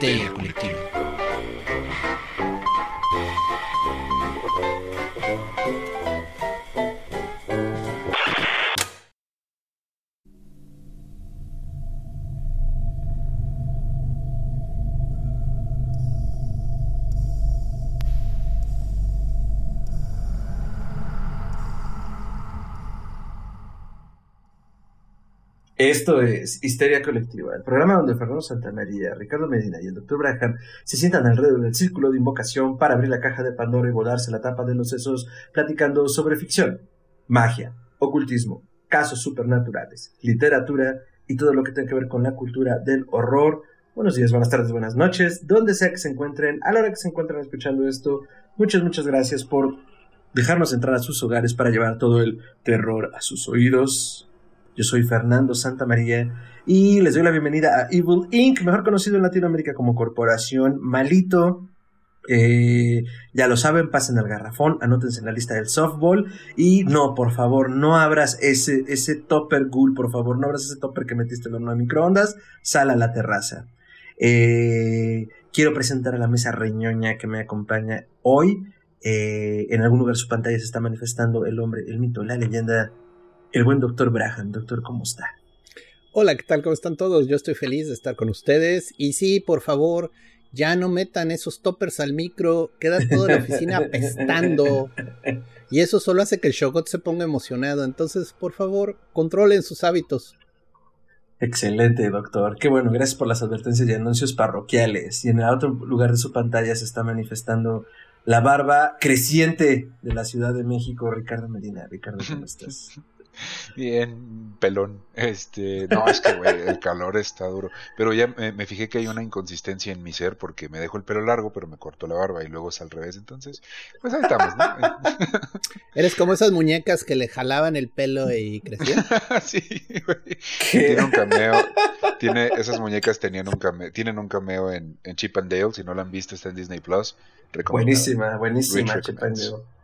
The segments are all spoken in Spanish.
colectiva. Esto es Histeria Colectiva, el programa donde Fernando Santamaría, Ricardo Medina y el Dr. Braham se sientan alrededor del círculo de invocación para abrir la caja de Pandora y volarse la tapa de los sesos platicando sobre ficción, magia, ocultismo, casos supernaturales, literatura y todo lo que tenga que ver con la cultura del horror. Buenos días, buenas tardes, buenas noches, donde sea que se encuentren, a la hora que se encuentren escuchando esto, muchas, muchas gracias por dejarnos entrar a sus hogares para llevar todo el terror a sus oídos. Yo soy Fernando Santa María y les doy la bienvenida a Evil Inc., mejor conocido en Latinoamérica como Corporación Malito. Eh, ya lo saben, pasen al garrafón, anótense en la lista del softball y no, por favor, no abras ese, ese topper ghoul, por favor, no abras ese topper que metiste en el microondas, sal a la terraza. Eh, quiero presentar a la mesa reñoña que me acompaña hoy. Eh, en algún lugar de su pantalla se está manifestando el hombre, el mito, la leyenda el buen doctor Braham. Doctor, ¿cómo está? Hola, ¿qué tal? ¿Cómo están todos? Yo estoy feliz de estar con ustedes. Y sí, por favor, ya no metan esos toppers al micro. Queda toda la oficina apestando. Y eso solo hace que el Shogot se ponga emocionado. Entonces, por favor, controlen sus hábitos. Excelente, doctor. Qué bueno, gracias por las advertencias y anuncios parroquiales. Y en el otro lugar de su pantalla se está manifestando la barba creciente de la Ciudad de México, Ricardo Medina. Ricardo, ¿cómo estás? Bien, pelón. Este, no, es que, güey, el calor está duro. Pero ya me, fijé que hay una inconsistencia en mi ser porque me dejo el pelo largo, pero me corto la barba y luego es al revés. Entonces, pues ahí estamos, ¿no? Eres como esas muñecas que le jalaban el pelo y crecían. sí, güey. Tiene un cameo. Tiene, esas muñecas tenían un cameo, tienen un cameo en, en Chip and Dale. Si no lo han visto, está en Disney Plus. Buenísima, buenísima, Chip and Dale.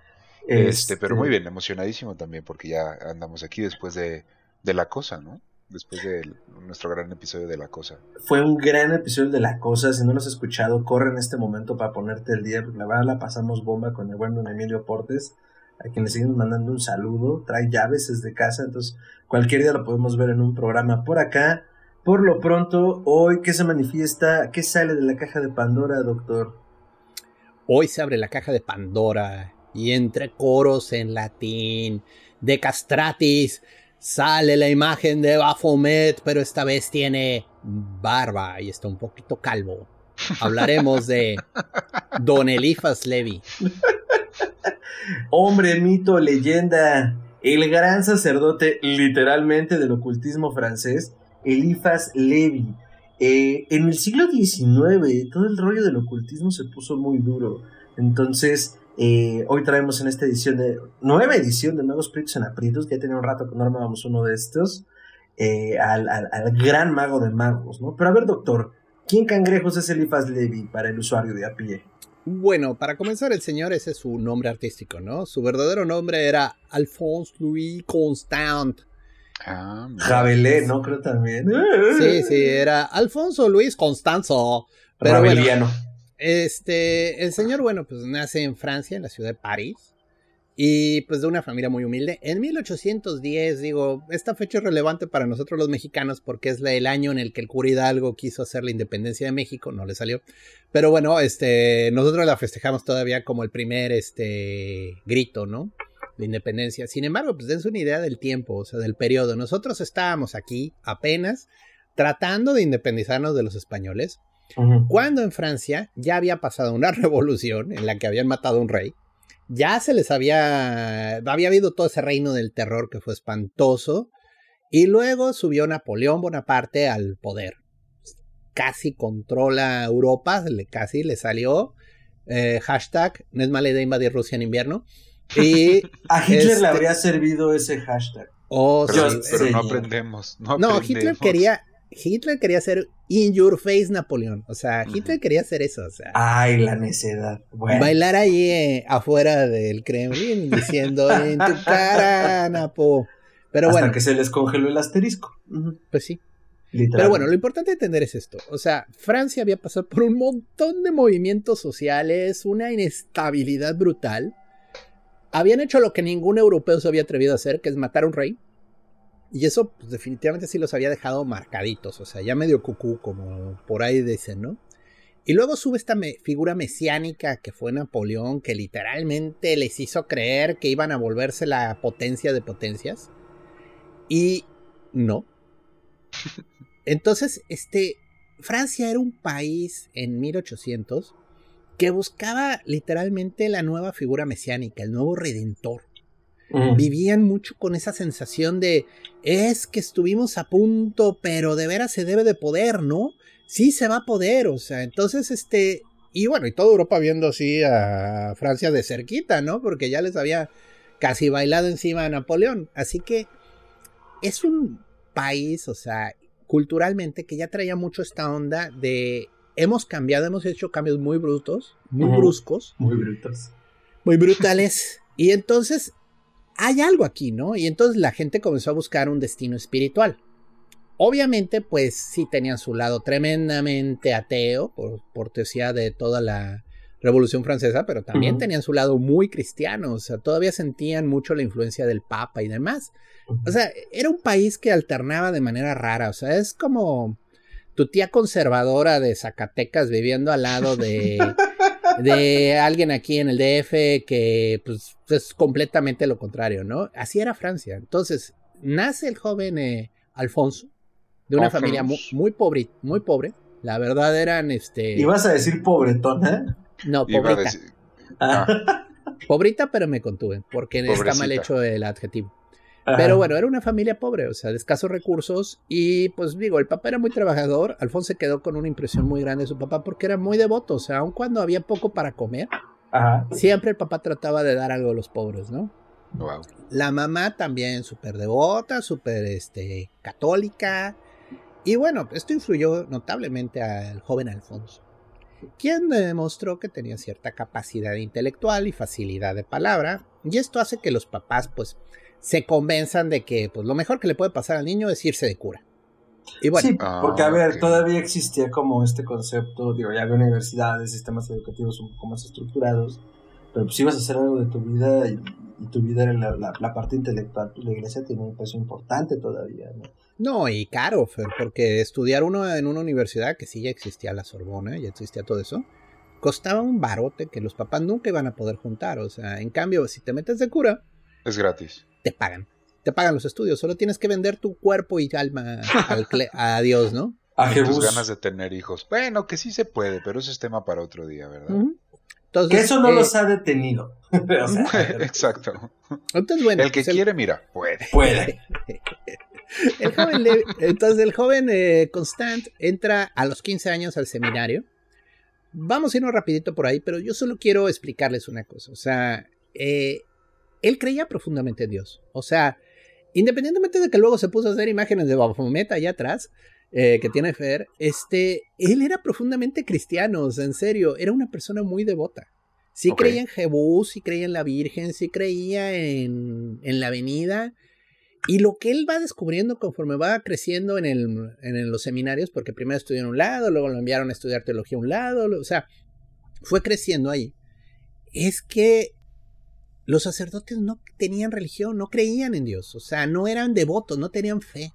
Este, pero muy este bien, emocionadísimo también porque ya andamos aquí después de, de La Cosa, ¿no? Después de nuestro gran episodio de La Cosa. Fue un gran episodio de La Cosa, si no lo has escuchado, corre en este momento para ponerte el día, porque la verdad la pasamos bomba con el buen don Emilio Portes, a quien le seguimos mandando un saludo, trae llaves desde casa, entonces cualquier día lo podemos ver en un programa por acá. Por lo pronto, hoy, ¿qué se manifiesta? ¿Qué sale de la caja de Pandora, doctor? Hoy se abre la caja de Pandora y entre coros en latín de castratis sale la imagen de Baphomet, pero esta vez tiene barba y está un poquito calvo. Hablaremos de Don Elifas Levi. Hombre, mito, leyenda, el gran sacerdote literalmente del ocultismo francés, Elifas Levi. Eh, en el siglo XIX todo el rollo del ocultismo se puso muy duro. Entonces, eh, hoy traemos en esta edición de, nueva edición de Nuevos Espíritus en Aprietos, que ya tenía un rato que no armábamos uno de estos, eh, al, gran mago de magos, ¿no? Pero a ver, doctor, ¿quién cangrejos es Elifas Levi para el usuario de a pie? Bueno, para comenzar, el señor, ese es su nombre artístico, ¿no? Su verdadero nombre era Alphonse Louis Constant. Ah, Javelé, ¿no? Creo también. Sí, sí, era Alfonso Luis Constanzo. Pero este, el señor, bueno, pues nace en Francia, en la ciudad de París, y pues de una familia muy humilde. En 1810, digo, esta fecha es relevante para nosotros los mexicanos porque es el año en el que el cura Hidalgo quiso hacer la independencia de México, no le salió. Pero bueno, este, nosotros la festejamos todavía como el primer, este, grito, ¿no? De independencia. Sin embargo, pues dense una idea del tiempo, o sea, del periodo. Nosotros estábamos aquí apenas tratando de independizarnos de los españoles cuando en Francia ya había pasado una revolución en la que habían matado a un rey, ya se les había, había habido todo ese reino del terror que fue espantoso, y luego subió Napoleón Bonaparte al poder. Casi controla Europa, casi le salió. Eh, hashtag, no es mala idea invadir Rusia en invierno. Y a Hitler le este habría servido ese hashtag. Oh, pero, no aprendemos. No, no Hitler quería, Hitler quería ser in your face Napoleón. O sea, Hitler quería hacer eso. O sea, Ay, la necedad. Bailar ahí eh, afuera del Kremlin diciendo en tu cara, Napo. Pero Hasta bueno. que se les congeló el asterisco. Pues sí. Pero bueno, lo importante de entender es esto. O sea, Francia había pasado por un montón de movimientos sociales, una inestabilidad brutal. Habían hecho lo que ningún europeo se había atrevido a hacer, que es matar a un rey. Y eso, pues, definitivamente sí los había dejado marcaditos. O sea, ya medio cucú, como por ahí dicen, ¿no? Y luego sube esta figura mesiánica que fue Napoleón, que literalmente les hizo creer que iban a volverse la potencia de potencias. Y no. Entonces, este, Francia era un país en 1800 que buscaba literalmente la nueva figura mesiánica, el nuevo redentor. Vivían mucho con esa sensación de es que estuvimos a punto, pero de veras se debe de poder, ¿no? Sí se va a poder, o sea, entonces este y bueno, y toda Europa viendo así a Francia de cerquita, ¿no? Porque ya les había casi bailado encima a Napoleón. Así que es un país, o sea, culturalmente que ya traía mucho esta onda de hemos cambiado, hemos hecho cambios muy brutos, muy bruscos. Muy brutos. Muy brutales. y entonces hay algo aquí, ¿no? Y entonces la gente comenzó a buscar un destino espiritual. Obviamente, pues sí tenían su lado tremendamente ateo, por cortesía de toda la Revolución Francesa, pero también tenían su lado muy cristiano, o sea, todavía sentían mucho la influencia del Papa y demás. O sea, era un país que alternaba de manera rara. O sea, es como tu tía conservadora de Zacatecas viviendo al lado de, de alguien aquí en el DF que pues es completamente lo contrario, ¿no? Así era Francia. Entonces, nace el joven eh, Alfonso de una familia muy, pobre, muy pobre. La verdad eran este. ¿Ibas a decir pobretona? No, pobrita. Ah. Pobrita, pero me contuve, porque está mal hecho el adjetivo. Pero bueno, era una familia pobre, o sea, de escasos recursos. Y pues digo, el papá era muy trabajador. Alfonso se quedó con una impresión muy grande de su papá porque era muy devoto. O sea, aun cuando había poco para comer, siempre el papá trataba de dar algo a los pobres, ¿no? La mamá también súper devota, súper este, católica. Y bueno, esto influyó notablemente al joven Alfonso, quien demostró que tenía cierta capacidad intelectual y facilidad de palabra. Y esto hace que los papás, pues, se convenzan de que pues, lo mejor que le puede pasar al niño es irse de cura. Y bueno, sí, porque a ver, todavía existía como este concepto, digo, ya había universidades, sistemas educativos un poco más estructurados, pero pues ibas a hacer algo de tu vida y, tu vida era la, parte intelectual, pues la iglesia tiene un peso importante todavía, ¿no? No, y caro, Fer, porque estudiar uno en una universidad, que sí ya existía la Sorbona, ya existía todo eso, costaba un barote que los papás nunca iban a poder juntar, o sea, en cambio, si te metes de cura... Es gratis te pagan. Te pagan los estudios, solo tienes que vender tu cuerpo y alma a Dios, ¿no? A tus ganas de tener hijos. Bueno, que sí se puede, pero eso es tema para otro día, ¿verdad? Entonces, que eso no los ha detenido. Exacto. Entonces, bueno, el que pues quiere, mira, puede. Puede. el joven entonces el joven eh, Constant entra a los 15 años al seminario. Vamos a irnos rapidito por ahí, pero yo solo quiero explicarles una cosa. O sea, eh, él creía profundamente en Dios. O sea, independientemente de que luego se puso a hacer imágenes de Baphomet allá atrás, eh, que tiene Fer, este, él era profundamente cristiano, o sea, en serio, era una persona muy devota. Sí creía en Jebús, sí creía en la Virgen, sí creía en, en, la Avenida. Y lo que él va descubriendo conforme va creciendo en, el, en los seminarios, porque primero estudió en un lado, luego lo enviaron a estudiar teología a un lado, o sea, fue creciendo ahí, es que los sacerdotes no tenían religión, no creían en Dios, o sea, no eran devotos, no tenían fe.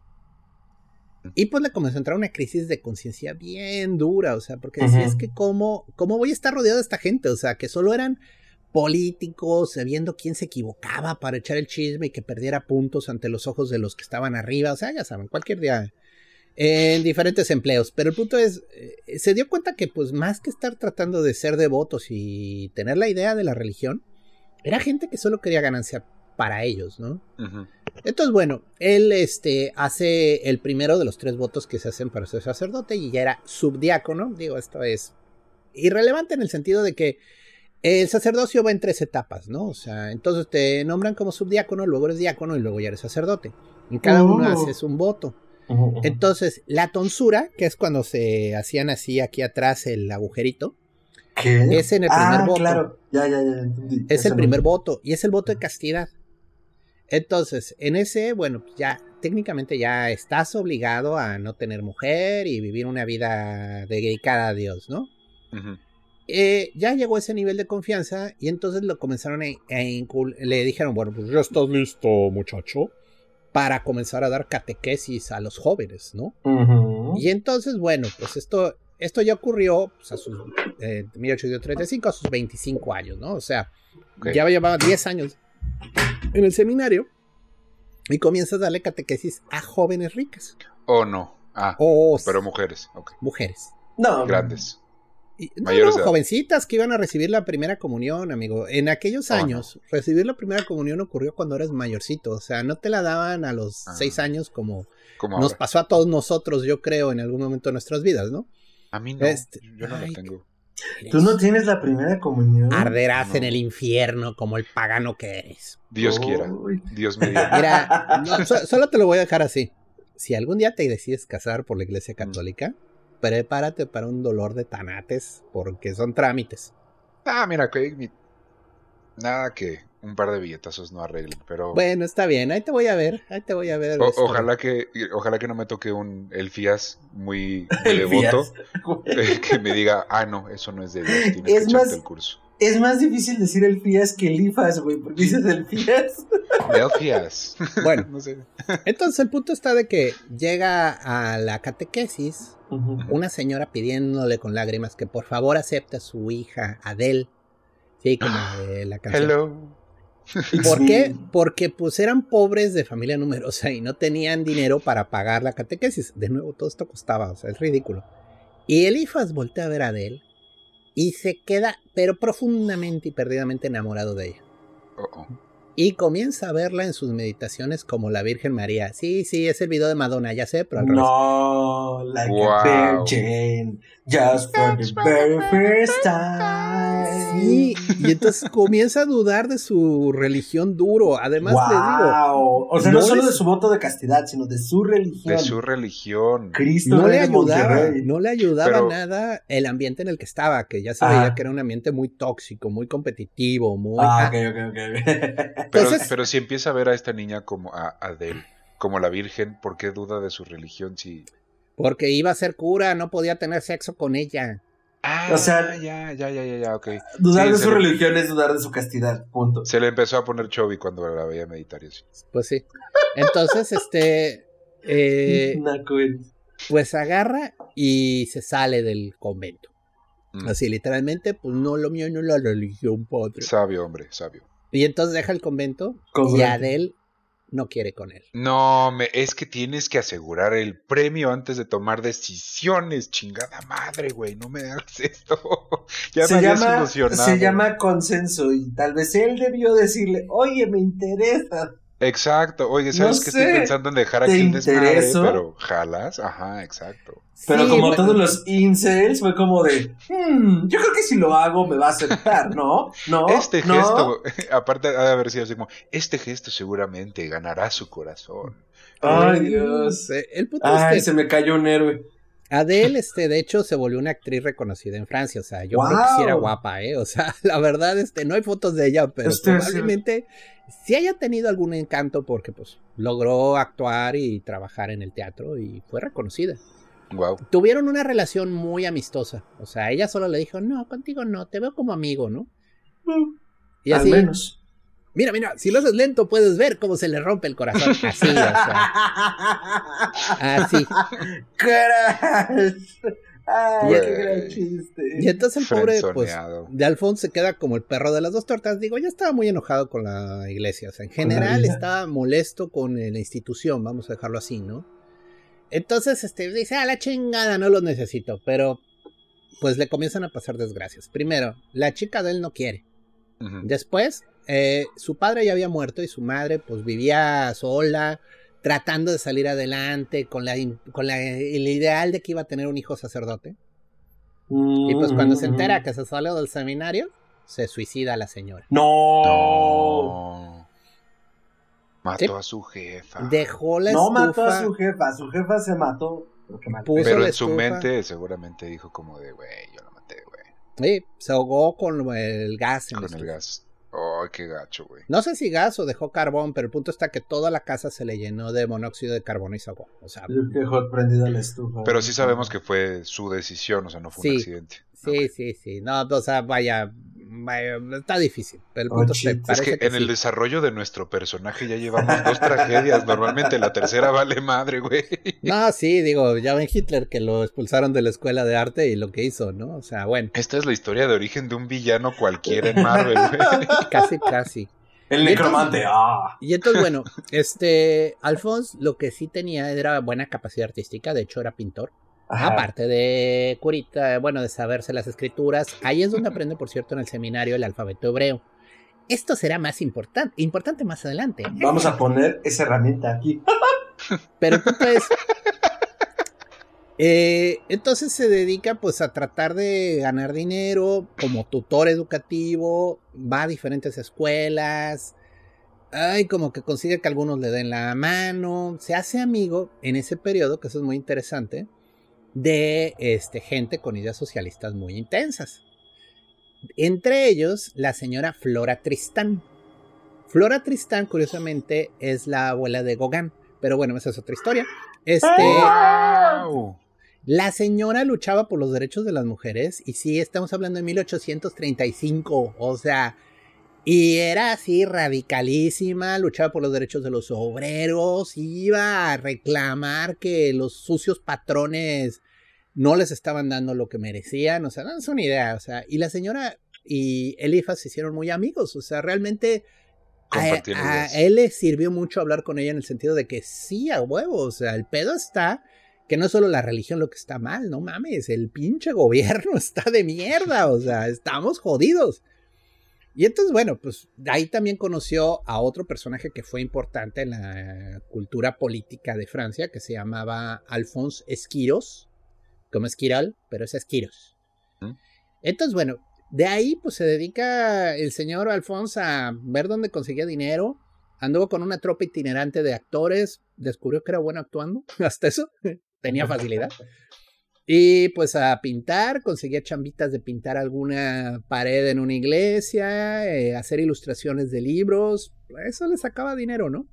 Y pues le comenzó a entrar una crisis de conciencia bien dura, o sea, porque decía, es que cómo, cómo voy a estar rodeado de esta gente, o sea, que solo eran políticos, sabiendo quién se equivocaba para echar el chisme y que perdiera puntos ante los ojos de los que estaban arriba, o sea, ya saben, cualquier día en diferentes empleos, pero el punto es, eh, se dio cuenta que pues más que estar tratando de ser devotos y tener la idea de la religión, era gente que solo quería ganancia para ellos, ¿no? Entonces, bueno, él este, hace el primero de los tres votos que se hacen para ser sacerdote y ya era subdiácono. Digo, esto es irrelevante en el sentido de que el sacerdocio va en tres etapas, ¿no? O sea, entonces te nombran como subdiácono, luego eres diácono y luego ya eres sacerdote. En cada uno oh. haces un voto. Entonces, la tonsura, que es cuando se hacían así aquí atrás el agujerito, es en el primer ah, voto. Claro, ya, ya, ya entendí. Es el primer voto y es el voto de castidad. Entonces, en ese, bueno, pues ya técnicamente ya estás obligado a no tener mujer y vivir una vida dedicada a Dios, ¿no? Eh, ya llegó a ese nivel de confianza y entonces lo comenzaron a, a le dijeron, bueno, pues ya estás listo, muchacho, para comenzar a dar catequesis a los jóvenes, ¿no? Y entonces, bueno, pues esto, esto ya ocurrió pues, a sus eh, 1835, a sus 25 años, ¿no? O sea, ya llevaba 10 años en el seminario y comienza a darle catequesis a jóvenes ricas O no. Ah, o pero mujeres. Ok. mujeres. No. Grandes. Y- no, Mayores no, jovencitas que iban a recibir la primera comunión, amigo. En aquellos Oh, no. años, recibir la primera comunión ocurrió cuando eras mayorcito. O sea, no te la daban a los Ah. 6 años como Como nos ahora. pasó a todos nosotros, yo creo, en algún momento de nuestras vidas, ¿no? A mí no. Este- Yo no ay, lo tengo. Tú no tienes la primera comunión. Arderás No. en el infierno como el pagano que eres. Dios quiera. Dios me diga. Mira, no, so- solo te lo voy a dejar así. Si algún día te decides casar por la Mm. iglesia católica, prepárate para un dolor de tanates, porque son trámites. Ah, mira, que mi- nada que un par de billetazos no arreglen, pero Bueno, está bien, ahí te voy a ver, ahí te voy a ver. o- este, ojalá que ojalá que no me toque un el FIAS muy, muy El devoto eh, que me diga, "Ah, no, eso no es de Dios, tienes Es que echarte más- el curso." Es más difícil decir el FIAS que el IFAS, güey, porque dices el FIAS. El FIAS. Bueno, no sé. entonces el punto está de que llega a la catequesis una señora pidiéndole con lágrimas que por favor acepte a su hija Adele. Sí, como de la canción. Hello. ¿Por qué? Porque pues eran pobres de familia numerosa y no tenían dinero para pagar la catequesis. De nuevo, todo esto costaba, o sea, es ridículo. Y Elifas voltea a ver a Adele y se queda, pero profundamente y perdidamente enamorado de ella. Oh, oh. Y comienza a verla en sus meditaciones como la Virgen María. Sí, sí, es el video de Madonna, ya sé, pero al revés. No, like Wow. a virgin, just for the very first time. Sí, y entonces comienza a dudar de su religión duro. Además, les digo, wow. O sea, no, no solo de su voto de castidad, sino de su religión. De su religión. Cristo no le ayudaba, Monterrey. no le ayudaba Pero- nada el ambiente en el que estaba, que ya se Ajá. veía que era un ambiente muy tóxico, muy competitivo, muy... Ah, Ah, ok, ok, ok. Pero, Entonces- pero si empieza a ver a esta niña como a Adele, como la Virgen, ¿por qué duda de su religión si Porque iba a ser cura, no podía tener sexo con ella. Ah, O sea- ya, ya, ya, ya, ya, ok. Dudar Sí, de su le- religión es dudar de su castidad, punto. Se le empezó a poner chubby cuando la veía meditar y así. Pues sí. Entonces, este... eh, pues agarra y se sale del convento. Mm. Así, literalmente, pues no lo mío, no la religión, padre. Sabio, hombre, sabio. Y entonces deja el convento y. Adele no quiere con él. No, me, es que tienes que asegurar el premio antes de tomar decisiones, chingada madre, güey, no me hagas esto. ya se me habías llama, ilusionado. se llama consenso y tal vez él debió decirle, oye, me interesa. Exacto, oye, ¿sabes No que sé, estoy pensando en dejar ¿te aquí el desmadre? intereso? Pero jalas, ajá, exacto. Pero Sí, como bueno, todos los incels fue como de, "Hmm, yo creo que si lo hago me va a aceptar, ¿no? No, este no. gesto, aparte ha de haber sido así como, este gesto seguramente ganará su corazón. Ay, Dios. Eh, El punto Ay, es que se me cayó un héroe. Adele, este, de hecho, se volvió una actriz reconocida en Francia. O sea, yo creo que sí era guapa, ¿eh? O sea, la verdad, este, no hay fotos de ella, pero Este, sí. probablemente sí haya tenido algún encanto porque, pues, logró actuar y trabajar en el teatro y fue reconocida. Wow. Tuvieron una relación muy amistosa. O sea, ella solo le dijo, no, contigo no, te veo como amigo, ¿no? Y Al así, menos. mira, mira, si lo haces lento puedes ver cómo se le rompe el corazón. Así, o sea, así. Ay, Y- qué gran chiste. Y entonces el pobre, pues, de Alfonso se queda como el perro de las dos tortas. Digo, ya estaba muy enojado con la iglesia. O sea, en general estaba molesto con la institución, vamos a dejarlo así, ¿no? Entonces, este, dice, a la chingada, no los necesito. Pero, pues le comienzan a pasar desgracias. Primero, la chica de él no quiere. Después, eh, su padre ya había muerto y su madre, pues, vivía sola, tratando de salir adelante con la, con la, el ideal de que iba a tener un hijo sacerdote. Y pues cuando se entera que se salió del seminario, se suicida la señora. No. No. Mató Sí. a su jefa. Dejó la No estufa. mató a su jefa. Su jefa se mató. porque mató. Puso Pero en su mente seguramente dijo como de, güey, yo la maté, güey. Sí, se ahogó con el gas. en Con el estufa. gas. Ay, qué gacho, güey. No sé si gas o dejó carbón, pero el punto está que toda la casa se le llenó de monóxido de carbono y se ahogó. O sea, Dejó prendida la estufa. Pero sí sabemos que fue su decisión, o sea, no fue un accidente. sí, sí, sí. No, o sea, vaya, está difícil. Pero el punto Oh, es que Es parece Es que que en el desarrollo de nuestro personaje ya llevamos dos tragedias. Normalmente la tercera vale madre, güey. No, sí, digo, ya ven Hitler que lo expulsaron de la escuela de arte y lo que hizo, ¿no? O sea, bueno, Esta es la historia de origen de un villano cualquiera en Marvel, güey. casi, casi. El necromante, ah. Y entonces, bueno, este, Alphonse lo que sí tenía era buena capacidad artística, de hecho era pintor. Ajá. Aparte de curita, bueno, de saberse las escrituras, ahí es donde aprende, por cierto, en el seminario el alfabeto hebreo. Esto será más importante, importante más adelante. Vamos a poner esa herramienta aquí. Pero el punto es. eh, entonces se dedica pues a tratar de ganar dinero como tutor educativo, va a diferentes escuelas, ay, como que consigue que algunos le den la mano, se hace amigo en ese periodo, que eso es muy interesante, de este, gente con ideas socialistas muy intensas. Entre ellos, la señora Flora Tristán. Flora Tristán, curiosamente, es la abuela de Gauguin. Pero bueno, esa es otra historia. Este, ¡Wow! la señora luchaba por los derechos de las mujeres. Y sí, estamos hablando de 1835. O sea, y era así radicalísima. Luchaba por los derechos de los obreros. Iba a reclamar que los sucios patrones no les estaban dando lo que merecían. O sea, no es una idea. O sea, y la señora y Elifas se hicieron muy amigos. O sea, realmente a, a él le sirvió mucho hablar con ella en el sentido de que sí, a huevo. O sea, el pedo está que no es solo la religión lo que está mal, no mames, el pinche gobierno está de mierda, o sea, estamos jodidos. Y entonces, bueno, pues ahí también conoció a otro personaje que fue importante en la cultura política de Francia, que se llamaba Alphonse Esquiros, como Esquirol, pero es Esquiros. Entonces, bueno, de ahí pues se dedica el señor Alphonse a ver dónde conseguía dinero, anduvo con una tropa itinerante de actores, descubrió que era bueno actuando, hasta eso, tenía facilidad. Y pues a pintar, conseguía chambitas de pintar alguna pared en una iglesia, eh, hacer ilustraciones de libros, eso le sacaba dinero, ¿no?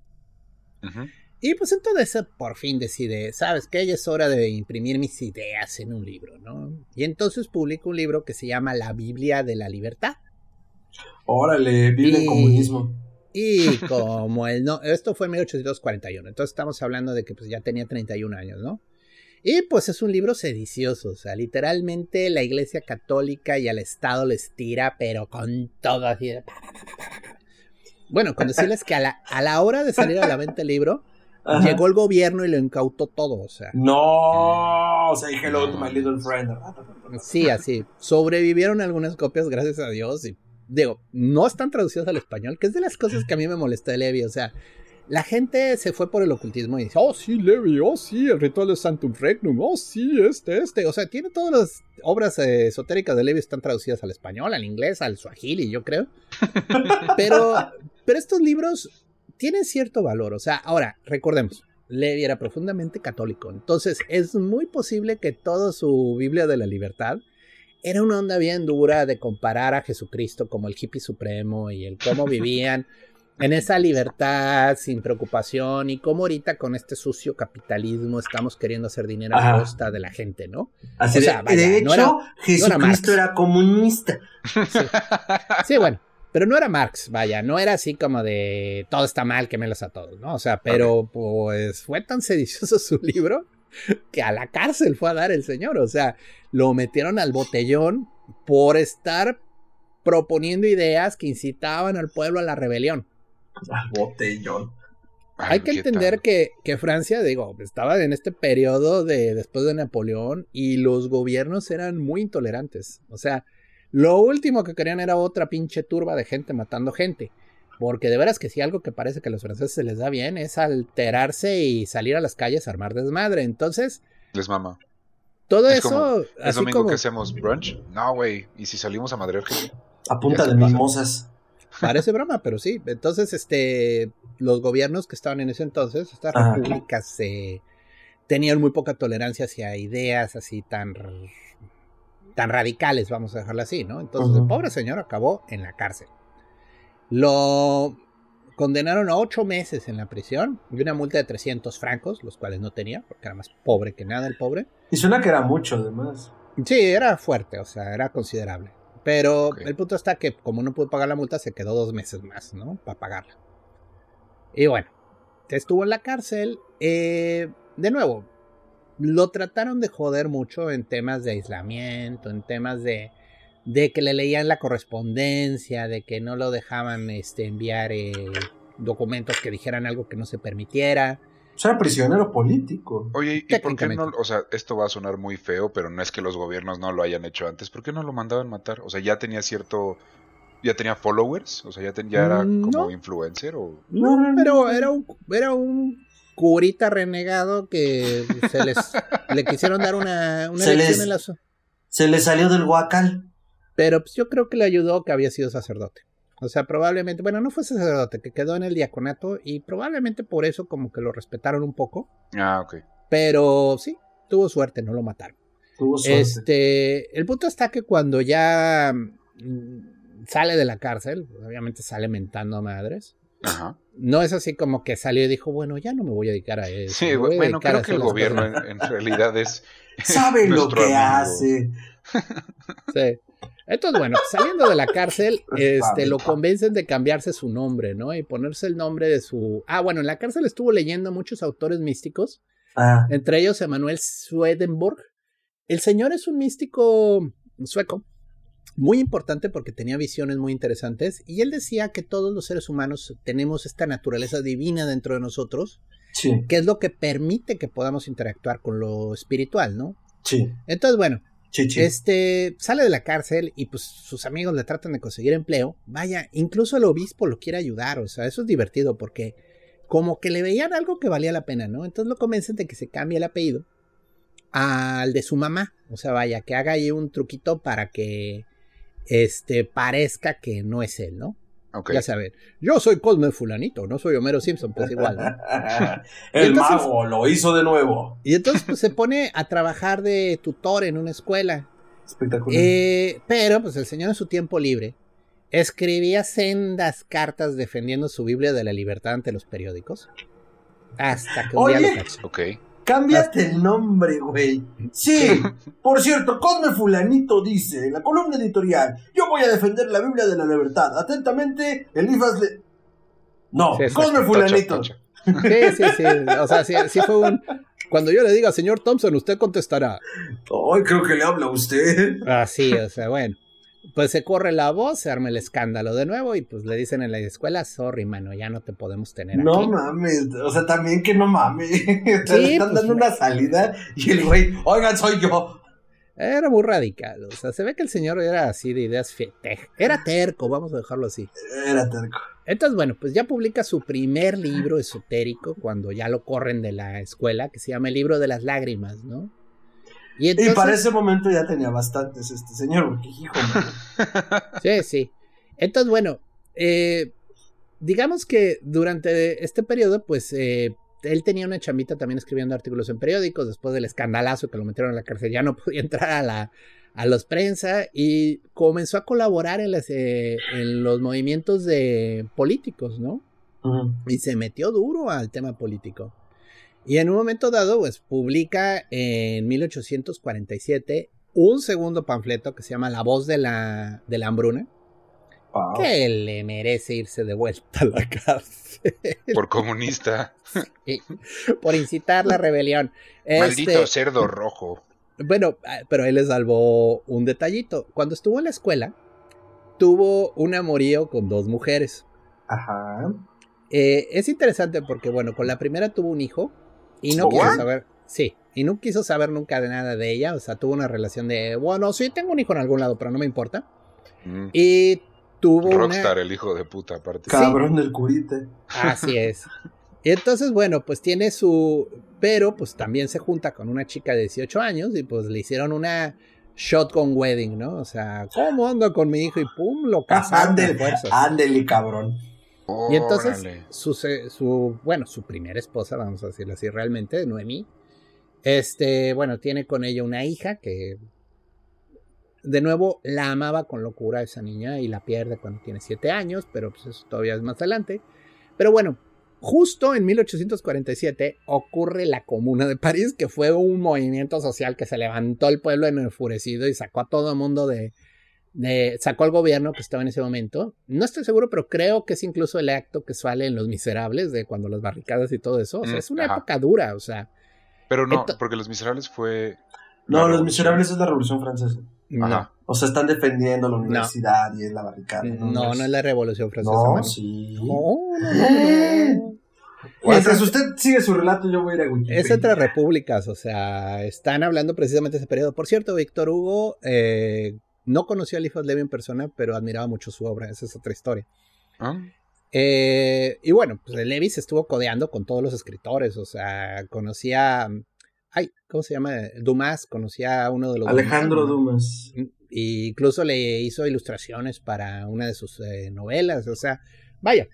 Ujú. Y pues entonces por fin decide, ¿sabes qué? Ya es hora de imprimir mis ideas en un libro, ¿no? Y entonces publica un libro que se llama La Biblia de la Libertad. Órale, vive Y- el comunismo. Y como el no, esto fue en 1841, entonces estamos hablando de que pues ya tenía 31 años, ¿no? Y pues es un libro sedicioso, o sea, literalmente la iglesia católica y al Estado les tira, pero con todo así de... Bueno, con decirles que a la, a la hora de salir a la venta el libro, Ajá. llegó el gobierno y lo incautó todo, o sea. No, o sea, hello to my little friend. Sí, así. Sobrevivieron algunas copias, gracias a Dios. Y digo, no están traducidas al español, que es de las cosas que a mí me molesta de Levi. O sea, la gente se fue por el ocultismo y dice, oh, sí, Levi, oh, sí, el ritual de Santum Regnum, oh, sí, este, este. O sea, tiene todas las obras eh, esotéricas de Levi están traducidas al español, al inglés, al suajili, yo creo. Pero, pero estos libros tienen cierto valor. O sea, ahora, recordemos. Levi era profundamente católico, entonces es muy posible que toda su Biblia de la Libertad era una onda bien dura de comparar a Jesucristo como el hippie supremo y el cómo vivían en esa libertad sin preocupación y cómo ahorita con este sucio capitalismo estamos queriendo hacer dinero a costa de la gente, ¿no? Así O sea, de, vaya, de no hecho, era-. Jesucristo era comunista. Sí, bueno, pero no era Marx, vaya, no era así como de todo está mal, quémelos a todos, ¿no? O sea, pero pues fue tan sedicioso su libro que a la cárcel fue a dar el señor, o sea, lo metieron al botellón por estar proponiendo ideas que incitaban al pueblo a la rebelión. Ah, botellón. Ay, Hay que ¿qué entender que, que Francia, digo, estaba en este periodo de después de Napoleón y los gobiernos eran muy intolerantes. O sea, lo último que querían era otra pinche turba de gente matando gente. Porque de veras que si algo que parece que a los franceses se les da bien es alterarse y salir a las calles a armar desmadre. Entonces, Les mama. todo Es eso, como, ¿Es así domingo como que hacemos brunch? No, güey. ¿Y si salimos a madrear gente? A punta de mimosas. Parece broma, pero sí. Entonces, este, los gobiernos que estaban en ese entonces, estas Ajá. repúblicas, eh, tenían muy poca tolerancia hacia ideas así tan, tan radicales, vamos a dejarlo así, ¿no? Entonces, el pobre señor acabó en la cárcel. Lo condenaron a ocho meses en la prisión y una multa de 300 francos, los cuales no tenía, porque era más pobre que nada el pobre. Y suena que era mucho, además. Sí, era fuerte, o sea, era considerable. Pero el punto está que como no pudo pagar la multa, se quedó dos meses más, ¿no? Para pagarla. Y bueno, estuvo en la cárcel. Eh, de nuevo, lo trataron de joder mucho en temas de aislamiento, en temas de, de que le leían la correspondencia, de que no lo dejaban este, enviar eh, documentos que dijeran algo que no se permitiera. O sea, prisionero político. Oye, ¿y por qué no? O sea, esto va a sonar muy feo, pero no es que los gobiernos no lo hayan hecho antes. ¿Por qué no lo mandaban matar? O sea, ya tenía cierto. ¿Ya tenía followers? O sea, ya, ya era mm, como influencer o. No, pero era un, era un curita renegado que se les le quisieron dar una, una elección en la Se le salió del guacal. Pero pues yo creo que le ayudó que había sido sacerdote. O sea, probablemente, bueno, no fue sacerdote, que quedó en el diaconato y probablemente por eso como que lo respetaron un poco. Ah, ok. Pero sí, tuvo suerte, no lo mataron. Tuvo suerte. Este, el punto está que cuando ya mm, sale de la cárcel, obviamente sale mentando a madres. No es así como que salió y dijo, bueno, ya no me voy a dedicar a eso. Sí, bueno, creo que el gobierno en, realidad es... Sabe lo que hace. Sí. Entonces, bueno, saliendo de la cárcel, este, lo convencen de cambiarse su nombre, ¿no? Y ponerse el nombre de su... Ah, bueno, en la cárcel estuvo leyendo muchos autores místicos, ah. entre ellos Emanuel Swedenborg. El señor es un místico sueco, muy importante porque tenía visiones muy interesantes y él decía que todos los seres humanos tenemos esta naturaleza divina dentro de nosotros, que es lo que permite que podamos interactuar con lo espiritual, ¿no? Sí. Entonces, bueno, este sale de la cárcel y pues sus amigos le tratan de conseguir empleo. Vaya, incluso el obispo lo quiere ayudar, o sea, eso es divertido porque como que le veían algo que valía la pena, ¿no? Entonces lo convencen de que se cambie el apellido al de su mamá, o sea, vaya, que haga ahí un truquito para que este, parezca que no es él, ¿no? Ya saben, yo soy Cosme Fulanito, no soy Homero Simpson, pues igual. ¿no? el mago lo hizo de nuevo. Y entonces pues, se pone a trabajar de tutor en una escuela. Espectacular. Eh, pero pues el señor en su tiempo libre escribía sendas cartas defendiendo su Biblia de la libertad ante los periódicos. Hasta que un día lo cachó. Okay. Cámbiate el nombre, güey. Sí, por cierto, Cosme Fulanito dice en la columna editorial: Yo voy a defender la Biblia de la libertad. Atentamente, Elifas le. No, Cosme Fulanito. Sí, sí, sí. O sea, sí, fue un. Cuando yo le diga, señor Thompson, usted contestará. Ay, creo que le habla a usted. Ah, sí, o sea, bueno pues se corre la voz, se arma el escándalo de nuevo y pues le dicen en la escuela, sorry, mano, ya no te podemos tener no mames, o sea, también que no mames. le están pues, dando una salida y el güey, oigan, soy yo. Era muy radical, o sea, se ve que el señor era así de ideas Era terco, vamos a dejarlo así. Era terco. Entonces, bueno, pues ya publica su primer libro esotérico cuando ya lo corren de la escuela, que se llama El libro de las lágrimas, ¿no? Y, para ese momento ya tenía bastantes este señor, porque hijo. sí, sí. Entonces, bueno, eh, digamos que durante este periodo, pues eh, él tenía una chamita también escribiendo artículos en periódicos, después del escandalazo que lo metieron en la cárcel, ya no podía entrar a la a los prensa y comenzó a colaborar en, las, eh, en los movimientos de políticos, ¿no? Y se metió duro al tema político. Y en un momento dado, pues publica en 1847 un segundo panfleto que se llama La voz de la, de la hambruna. Que le merece irse de vuelta a la cárcel. Por comunista. por incitar la rebelión. Maldito este, cerdo rojo. Bueno, ah, pero él le salvó un detallito. Cuando estuvo en la escuela, tuvo un amorío con dos mujeres. Ajá. Eh, es interesante porque, bueno, con la primera tuvo un hijo y no quiso saber, sí, y no quiso saber nunca de nada de ella, o sea, tuvo una relación de, bueno, sí, tengo un hijo en algún lado, pero no me importa. Mm. Y tuvo Rockstar, el hijo de puta, aparte. Cabrón del curite. Así es. Y entonces, bueno, pues tiene su... Pero pues también se junta con una chica de 18 años y pues le hicieron una shotgun wedding, ¿no? O sea, ¿cómo ando con mi hijo? Y pum, lo casaron Ándele, cabrón. Y entonces su, su, bueno, su primera esposa, vamos a decirlo así realmente, Noemí, este, bueno, tiene con ella una hija que de nuevo la amaba con locura esa niña y la pierde cuando tiene siete años, pero pues eso todavía es más adelante. Pero bueno, justo en 1847 ocurre la Comuna de París, que fue un movimiento social que se levantó el pueblo enfurecido y sacó a todo el mundo de, sacó al gobierno que estaba en ese momento. No estoy seguro, pero creo que es incluso el acto que sale en Los Miserables, de cuando las barricadas y todo eso. O sea, mm, es una época dura, o sea. Pero no, porque Los Miserables fue. No, Los Miserables es la Revolución Francesa. No. O sea, están defendiendo la universidad y es la barricada. No, no, es la Revolución Francesa. No, sí. Mientras usted sigue su relato, yo voy a ir a Wikipedia. Es entre repúblicas, o sea, están hablando precisamente de ese periodo. Por cierto, Víctor Hugo eh, no conoció a Eliphas Levi en persona, pero admiraba mucho su obra. Esa es otra historia. Ah. Eh, y bueno, pues Levi se estuvo codeando con todos los escritores. O sea, conocía. Ay, ¿cómo se llama? Dumas, conocía a uno de los. Alejandro Dumas. Y incluso le hizo ilustraciones para una de sus eh, novelas. O sea, vaya,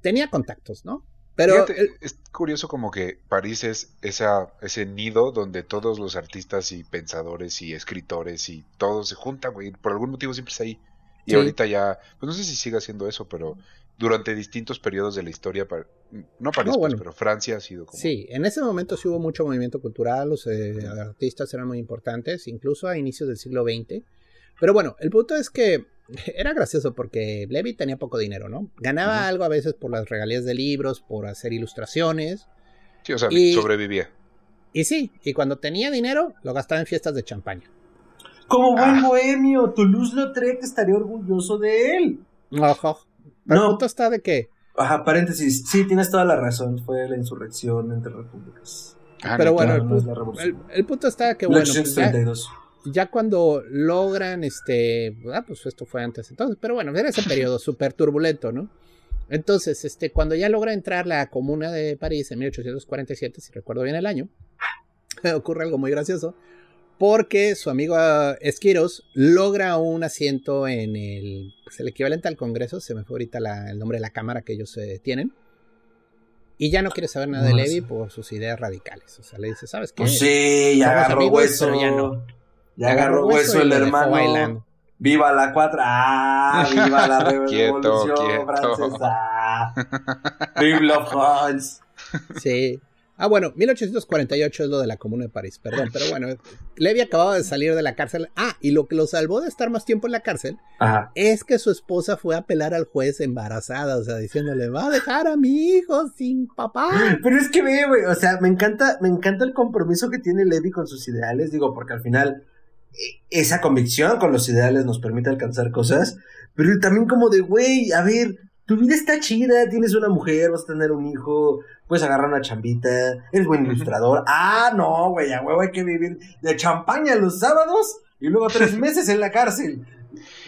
tenía contactos, ¿no? Pero es curioso como que París es esa, ese nido donde todos los artistas y pensadores y escritores y todos se juntan, güey. Por algún motivo siempre está ahí. Y ahorita ya, pues no sé si sigue haciendo eso, pero durante distintos periodos de la historia, no París, pues, pero Francia ha sido como... Sí, en ese momento sí hubo mucho movimiento cultural, los eh, artistas eran muy importantes, incluso a inicios del siglo XX. Pero bueno, el punto es que era gracioso porque Levi tenía poco dinero, ¿no? Ganaba algo a veces por las regalías de libros, por hacer ilustraciones. Sí, o sea, sobrevivía. Y sí, y cuando tenía dinero, lo gastaba en fiestas de champaña. Como buen ah. bohemio, Toulouse-Lautrec estaría orgulloso de él. Ojo. Pero no. el punto está de que. Ajá, paréntesis. Sí, tienes toda la razón. Fue la insurrección entre repúblicas. Ah, pero bueno, el, punto está que, bueno. Pues ya cuando logran, este, ah, pues esto fue antes entonces, pero bueno, era ese periodo súper turbulento, ¿no? Entonces, este, cuando ya logra entrar la Comuna de París en 1847, si recuerdo bien el año, ocurre algo muy gracioso, porque su amigo ah, Esquiros logra un asiento en el, pues, el equivalente al Congreso, se me fue ahorita el nombre de la cámara que ellos eh, tienen, y ya no quiere saber nada de Levi por sus ideas radicales. O sea, le dice, ¿sabes qué? Pues sí, ya agarró hueso. ya no. Ya agarró hueso, el hermano. Viva la cuatro. Ah, viva la revolución francesa. Viva los Sí. Ah, bueno, 1848 es lo de la Comuna de París, perdón, pero bueno, Levi acababa de salir de la cárcel. Ah, y lo que lo salvó de estar más tiempo en la cárcel es que su esposa fue a apelar al juez embarazada, o sea, diciéndole, va a dejar a mi hijo sin papá. Pero es que ve, güey, o sea, me encanta, me encanta el compromiso que tiene Levi con sus ideales, digo, porque al final esa convicción con los ideales nos permite alcanzar cosas, pero también como de, güey, a ver, tu vida está chida, tienes una mujer, vas a tener un hijo, puedes agarrar una chambita, eres buen ilustrador. Ah, no, güey, a huevo hay que vivir de champaña los sábados y luego tres meses en la cárcel.